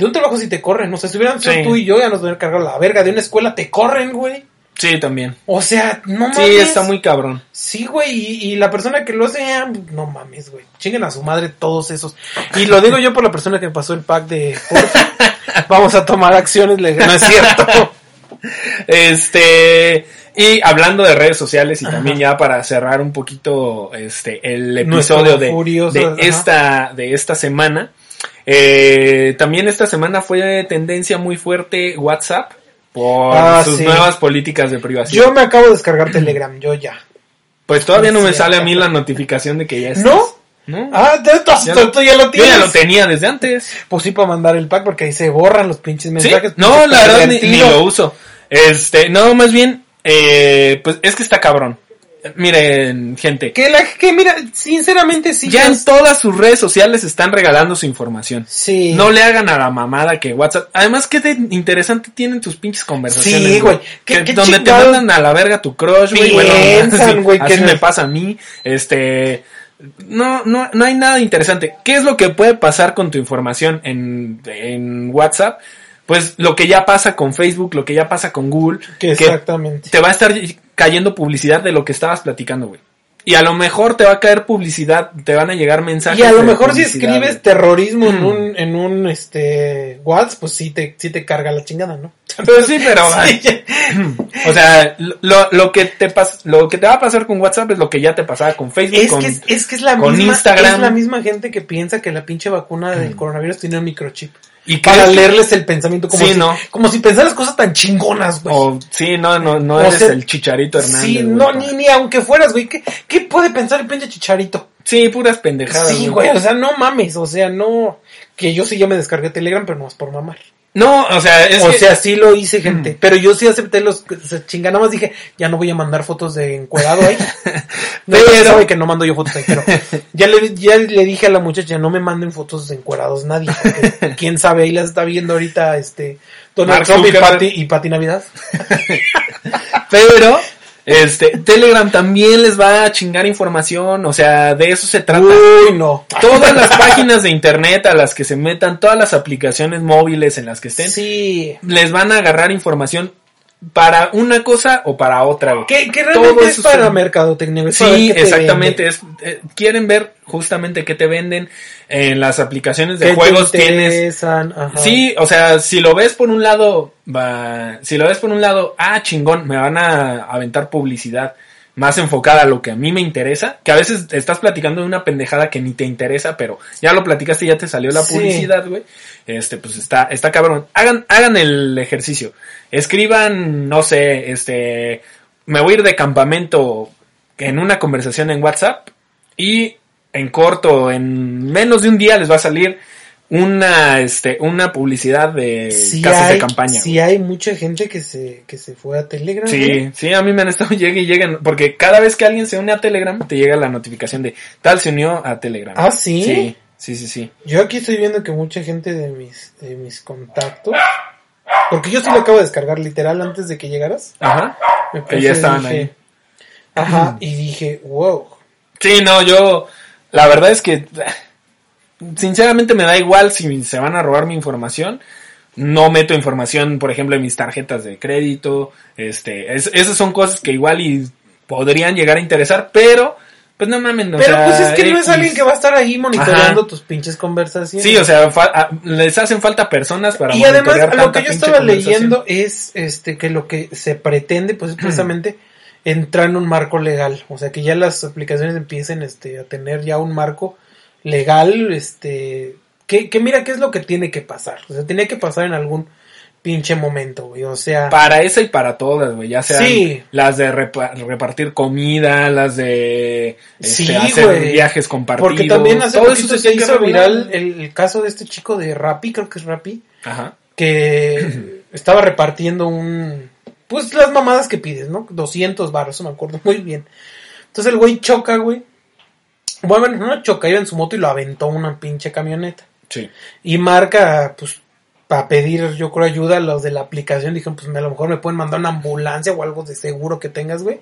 De un trabajo sí te corren. O sea, si hubieran sido Sí. tú y yo, ya nos hubieran cargado la verga. De una escuela te corren, güey. Sí, también. O sea, no mames. Sí, está muy cabrón. Sí, güey, y, y la persona que lo hace, ah, no mames, güey. Chinguen a su madre todos esos. Y lo digo yo por la persona que me pasó el pack de. Vamos a tomar acciones legales. No es cierto. Este, y hablando de redes sociales y también ya para cerrar un poquito este el episodio de, de esta de esta semana. Eh, también esta semana fue tendencia muy fuerte WhatsApp por Ah, sus sí. nuevas políticas de privacidad. Yo me acabo de descargar Telegram, yo ya. pues todavía no me Sí, sale a mí la notificación de que ya estás. ¿No? ¿No? Ah, Ya lo- tú ya lo Yo tienes. ya lo tenía desde antes. Pues sí, para mandar el pack, porque ahí se borran los pinches ¿Sí? mensajes. No, la verdad ni, lo uso. Este, no, más bien, eh, pues es que está cabrón. Miren, gente, Que, la, que mira, sinceramente sí. ya ya- en todas sus redes sociales están regalando su información. Sí. No le hagan a la mamada que WhatsApp. Además, qué de interesante tienen tus pinches conversaciones. Sí, güey. ¿Qué- Que qué donde te mandan a la verga tu crush, güey. Bueno, así, que no- me pasa a mí. Este. No, no, no hay nada interesante. ¿Qué es lo que puede pasar con tu información en, en WhatsApp? Pues lo que ya pasa con Facebook, lo que ya pasa con Google. Que que exactamente. te va a estar cayendo publicidad de lo que estabas platicando, güey. Y a lo mejor te va a caer publicidad, te van a llegar mensajes. Y a lo mejor si escribes güey. terrorismo en Mm. un, en un, este, WhatsApp, pues sí te, sí te carga la chingada, ¿no? Pero sí, pero Sí, ya. o sea, lo, lo que te pas, lo que te va a pasar con WhatsApp es lo que ya te pasaba con Facebook, Es con que es, es que es la con misma, Instagram. es la misma gente que piensa que la pinche vacuna del coronavirus tiene un microchip. Y Para que- leerles el pensamiento como Sí, si, ¿no? como si pensaras cosas tan chingonas, güey. o sí, no, no, no O eres sea, el Chicharito Hernández. sí, güey, no, ni, ni aunque fueras, güey. ¿qué, ¿Qué puede pensar el pinche chicharito? Sí, puras pendejadas. sí, güey, o sea, no mames, o sea, no. Que yo sí ya me descargué Telegram, pero no es por mamar. No, o sea, es o que- sea, sí lo hice, gente. Pero yo sí acepté los chinga, nada más dije, ya no voy a mandar fotos de encuerado ahí. No, Pero- sabe que no mando yo fotos ahí, pero ya le, ya le dije a la muchacha, no me manden fotos de encuerados nadie. porque Quién sabe, ahí las está viendo ahorita este Donald Mark Trump y. Pati, y Pati Navidad. Pero, este, Telegram también les va a chingar información, o sea, de eso se trata. Uy, no. Todas las páginas de internet a las que se metan, todas las aplicaciones móviles en las que estén, Sí. les van a agarrar información para una cosa o para otra. Que, que Todo realmente es para son- mercadotecnia. para Sí, exactamente. Es, eh, quieren ver justamente qué te venden en las aplicaciones de ¿Qué te juegos. Tienes? Ajá. Sí, o sea, si lo ves por un lado, va, si lo ves por un lado, ah, chingón, me van a aventar publicidad más enfocada a lo que a mí me interesa, que a veces estás platicando de una pendejada que ni te interesa, pero ya lo platicaste y ya te salió la Sí. publicidad, güey. Este, pues está, está cabrón. Hagan, hagan el ejercicio. Escriban, no sé, este, me voy a ir de campamento en una conversación en WhatsApp y en corto, en menos de un día les va a salir una, este, una publicidad de Sí casas hay, de campaña. sí hay mucha gente que se, que se fue a Telegram. güey. Sí, sí, a mí me han estado llegue y lleguen, porque cada vez que alguien se une a Telegram, te llega la notificación de tal se unió a Telegram. Ah, ¿sí? Sí, sí, sí, sí. Yo aquí estoy viendo que mucha gente de mis, de mis contactos, porque yo sí lo acabo de descargar literal antes de que llegaras. Ajá. Me Que ya estaban dije- ahí. Ajá, y dije, wow. Sí, no, yo, la verdad es que, sinceramente me da igual si se van a robar mi información. No meto información, por ejemplo, en mis tarjetas de crédito. Este, es- esas son cosas que igual y podrían llegar a interesar, pero, pues no mames, o Pero sea, pues es que no es alguien que va a estar ahí monitoreando Ajá. tus pinches conversaciones. Sí, o sea, fa- a- les hacen falta personas para y además lo que yo estaba leyendo es este que lo que se pretende pues es precisamente entrar en un marco legal, o sea que ya las aplicaciones empiecen este a tener ya un marco legal, este que, que mira qué es lo que tiene que pasar, o sea tiene que pasar en algún pinche momento, güey, o sea Para esa y para todas, güey, ya sean Sí. las de repa- repartir comida, las de este, Sí, hacer güey. viajes compartidos. porque también hace todo poquito se hizo viral el, el caso de este chico de Rappi, creo que es Rappi, Ajá. que estaba repartiendo un pues las mamadas que pides, ¿no? 200 baros, eso me acuerdo muy bien. Entonces el güey choca, güey. Bueno, no choca, iba en su moto y lo aventó una pinche camioneta. Sí. Y marca, pues, para pedir, yo creo, ayuda a los de la aplicación. Dijeron, pues, a lo mejor me pueden mandar una ambulancia o algo de seguro que tengas, güey.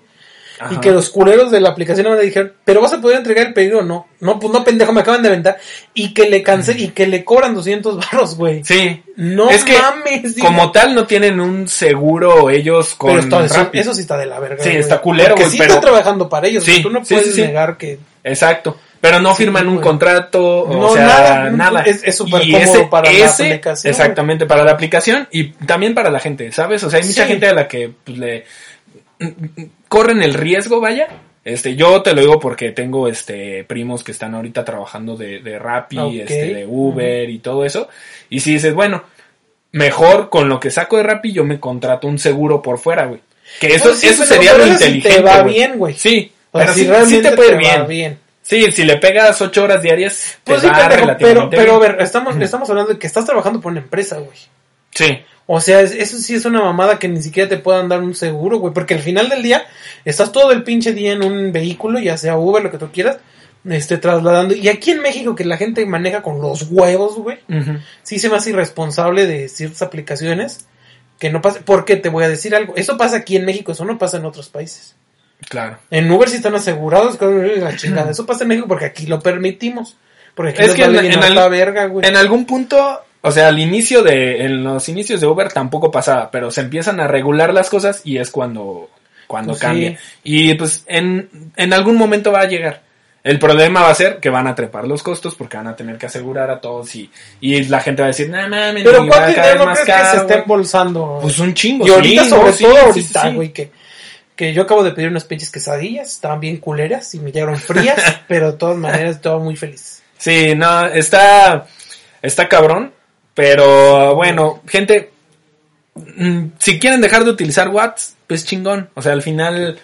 Y Ajá. que los culeros de la aplicación le dijeron, pero vas a poder entregar el pedido o no. No, pues no, pendejo, me acaban de aventar. Y que le cancel, y que le cobran 200 baros, güey. Sí. No es que mames, digo. como tal no tienen un seguro ellos con Pero está- eso, eso sí está de la verga. Sí, güey. está culero, Porque güey, sí pero- están trabajando para ellos. Sí, tú no sí, puedes sí, sí. negar que. Exacto. Pero no Sí, firman un güey. contrato, o No, sea, nada, nada. es- es súper Y cómodo ese- para la aplicación, Exactamente, para la aplicación y también para la gente, ¿sabes? O sea, hay mucha Sí. gente a la que pues, le corren el riesgo, vaya. Este, yo te lo digo porque tengo este primos que están ahorita trabajando de, de Rappi, este, de Uber y todo eso. Y si dices, bueno, mejor con lo que saco de Rappi yo me contrato un seguro por fuera, güey. Que eso, Pues sí, eso sería lo inteligente. te va bien, güey. Sí, O sea, pero si sí, sí realmente te puede ir bien. bien. Sí, si le pegas ocho horas diarias, te Pues sí, va pero, relativamente pero a ver, estamos, estamos hablando de que estás trabajando por una empresa, güey. Sí, O sea, es- eso sí es una mamada que ni siquiera te puedan dar un seguro, güey. Porque al final del día, estás todo el pinche día en un vehículo, ya sea Uber, lo que tú quieras, este, trasladando. Y aquí en México, que la gente maneja con los huevos, güey. Sí se me hace irresponsable de ciertas aplicaciones que no pasa, porque te voy a decir algo, eso pasa aquí en México, eso no pasa en otros países. Claro. En Uber sí están asegurados con la chingada, eso pasa en México porque aquí lo permitimos. Porque aquí Es que vale en- en al- verga, güey. En algún punto, o sea, al inicio de, en los inicios de Uber tampoco pasaba, pero se empiezan a regular las cosas y es cuando, cuando Pues cambia. sí. Y pues en, en algún momento va a llegar. El problema va a ser que van a trepar los costos porque van a tener que asegurar a todos y, y la gente va a decir, no mames, Pero ¿cuánto a caer dinero más crees que se está güey". embolsando? Pues un chingo. y ahorita, sí, sobre no, sí, todo ahorita, güey, que, que yo acabo de pedir unas pinches quesadillas, estaban bien culeras y me llegaron frías, pero de todas maneras estaba muy feliz. Sí, no, está, está cabrón, pero bueno, gente, mm, si quieren dejar de utilizar WhatsApp, pues chingón, o sea, al final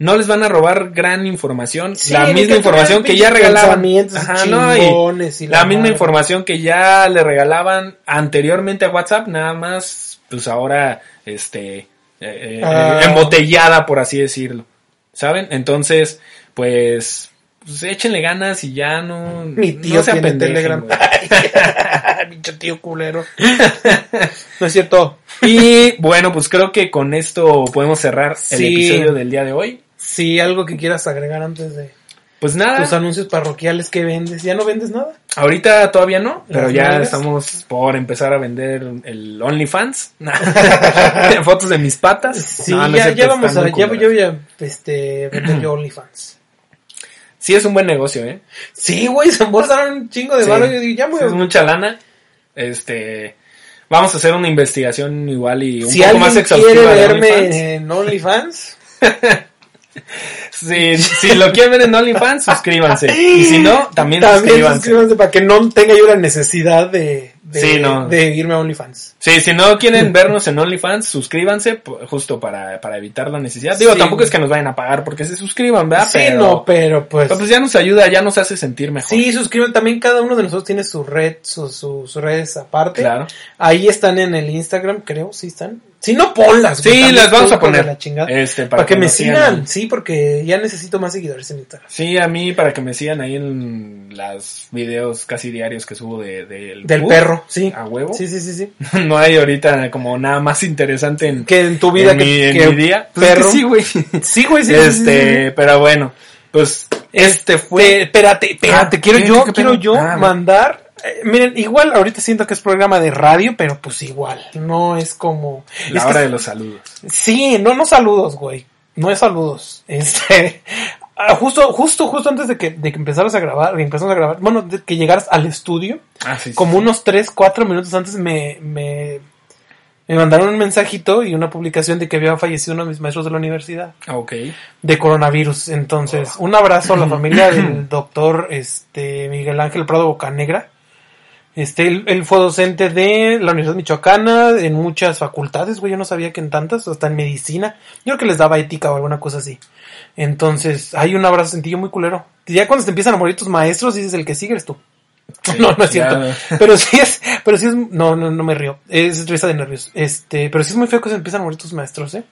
no les van a robar gran información, Sí, la misma información que ya regalaban, Ajá, no, y la la misma madre. información que ya le regalaban anteriormente a WhatsApp, nada más, pues ahora, este, eh, eh, Ah. embotellada, por así decirlo, ¿saben? Entonces, pues, pues échenle ganas y ya no, Mi tío no se tiene Telegram. Pinche tío culero. no es cierto. Y bueno, pues creo que con esto podemos cerrar el episodio del día de hoy. Sí, algo que quieras agregar antes de Pues nada, tus anuncios parroquiales que vendes. ¿Ya no vendes nada? ahorita todavía no, pero ya estamos por empezar a vender el OnlyFans. Fotos de mis patas. Sí, No, no es ya, vamos a, ya, voy a este, vender yo OnlyFans. Sí, es un buen negocio, ¿eh? Sí, güey, se embolsaron un chingo de Sí. Yo digo, ya, güey. Sí, es mucha lana. Este, vamos a hacer una investigación igual y un Si poco más exhaustiva quiere de verme en OnlyFans, Si, si lo quieren ver en OnlyFans, suscríbanse. Y si no, también, También suscríbanse. suscríbanse para que no tenga yo la necesidad de, de, Sí, no. de irme a OnlyFans. Sí, si no quieren vernos en OnlyFans, suscríbanse, justo para, para evitar la necesidad. Digo, Sí. tampoco es que nos vayan a pagar porque se suscriban, ¿verdad? sí, pero, no, pero pues... pero pues ya nos ayuda, ya nos hace sentir mejor. Sí, suscriban. También cada uno de nosotros tiene su red, su- su- sus redes aparte. Claro. Ahí están en el Instagram, creo, sí están. Si no, ponlas. Sí, las vamos a poner. de la chingada. Este, para, que, me sigan. sí, porque ya necesito más seguidores en Instagram. Sí, a mí para que me sigan ahí en los videos casi diarios que subo de, del Del bus, perro, sí. A huevo. Sí, sí, sí, sí. no hay ahorita como nada más interesante en, Que en tu vida en que, mi, en que mi día. Pues es que sí, güey. Sí, güey, sí. este, sí, pero bueno, pues este fue. Espérate, espérate, Ah, quiero ¿qué? yo, ¿Qué quiero yo Ah, mandar. Eh, miren, igual ahorita siento que es programa de radio, pero pues igual, no es como. La es hora que- de los saludos. Sí, no, no saludos, güey. No es saludos. Este, ah, justo, justo, justo antes de que, de que empezaras a grabar, empezamos a grabar, bueno, de que llegaras al estudio, Ah, sí, como sí. unos 3, 4 minutos antes me, me, me mandaron un mensajito y una publicación de que había fallecido uno de mis maestros de la universidad Ah, Ok. de coronavirus. Entonces, un abrazo a la familia del doctor este Miguel Ángel Prado Bocanegra. Este, él, él fue docente de la Universidad Michoacana en muchas facultades, güey, yo no sabía que en tantas, hasta en medicina. Yo creo que les daba ética o alguna cosa así. Entonces, hay un abrazo sencillo muy culero. Ya cuando te empiezan a morir tus maestros, dices el que sigue eres tú. no, no es cierto. Pero sí es, pero sí es, no, no, no me río. Es risa de nervios. Este, pero sí es muy feo que se empiezan a morir tus maestros, eh.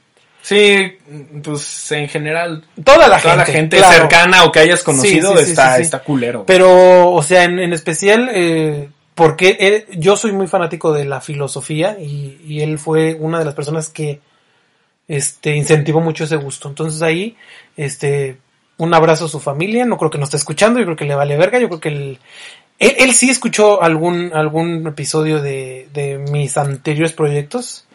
Sí, pues en general, Toda la toda gente. la gente claro. cercana o que hayas conocido Sí, sí, sí, está, está culero. Pero, o sea, en, en especial, eh, porque él- yo soy muy fanático de la filosofía y, y él fue una de las personas que este, incentivó mucho ese gusto. Entonces ahí, este, un abrazo a su familia. No creo que nos esté escuchando, yo creo que le vale verga. Yo creo que él, él, él sí escuchó algún, algún episodio de, de mis anteriores proyectos.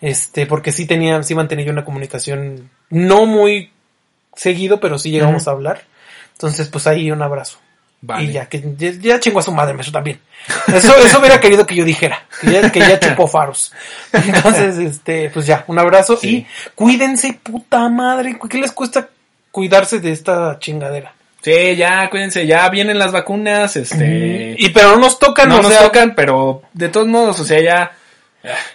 Este, porque sí tenía, sí mantenía yo una comunicación no muy seguido, pero sí llegamos a hablar. Entonces, pues ahí un abrazo. Vale. Y ya, que ya, ya chingó a su madre, eso también. Eso, eso hubiera querido que yo dijera, que ya, que ya chupó faros. Entonces, este, pues ya, un abrazo Sí. y cuídense, puta madre. ¿Qué les cuesta cuidarse de esta chingadera? Sí, ya, cuídense, ya vienen las vacunas, este... Y pero no nos tocan, no o nos sea, tocan, pero de todos modos, o sea, ya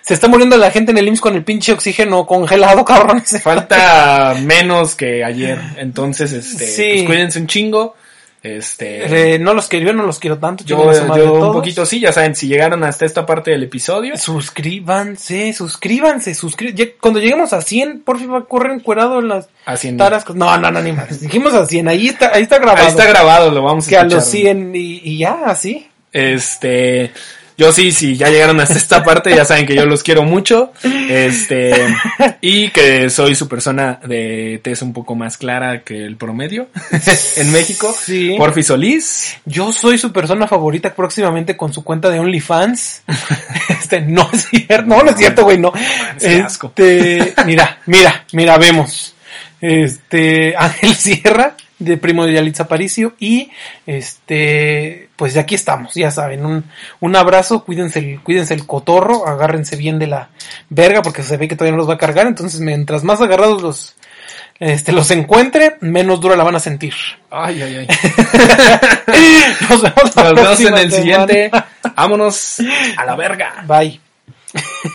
se está muriendo la gente en el IMSS con el pinche oxígeno congelado, cabrones. falta menos que ayer. Entonces, este, Sí. pues cuídense un chingo. Este, Eh, no los quiero, yo no los quiero tanto. yo, a un poquito sí, ya saben, si llegaron hasta esta parte del episodio, Suscríbanse, suscríbanse, suscríbanse. Cuando lleguemos a 100, por fin va a correr encuerado en las haciendo. taras. No, no, no, ni más. Dijimos a 100, ahí está, ahí está grabado. Ahí está grabado, lo vamos a que a escuchar. los 100 y, y ya, así. Este, yo sí, sí, ya llegaron hasta esta parte, ya saben que yo los quiero mucho. Este, y que soy su persona de tez un poco más clara que el promedio en México. Sí. Porfi Solís. Yo soy su persona favorita próximamente con su cuenta de OnlyFans. Este, no es cierto, no, no es cierto, güey, no. Este, mira, mira, mira, vemos. Este, Ángel Sierra, de primo de Yalitza Aparicio, y este, pues de aquí estamos, ya saben, un, un abrazo, cuídense el, cuídense el cotorro, agárrense bien de la verga, porque se ve que todavía no los va a cargar, entonces mientras más agarrados los, este, los encuentre, menos dura la van a sentir. Ay, ay, ay. Nos vemos, la Nos vemos en el semana. siguiente. Vámonos a la verga. Bye.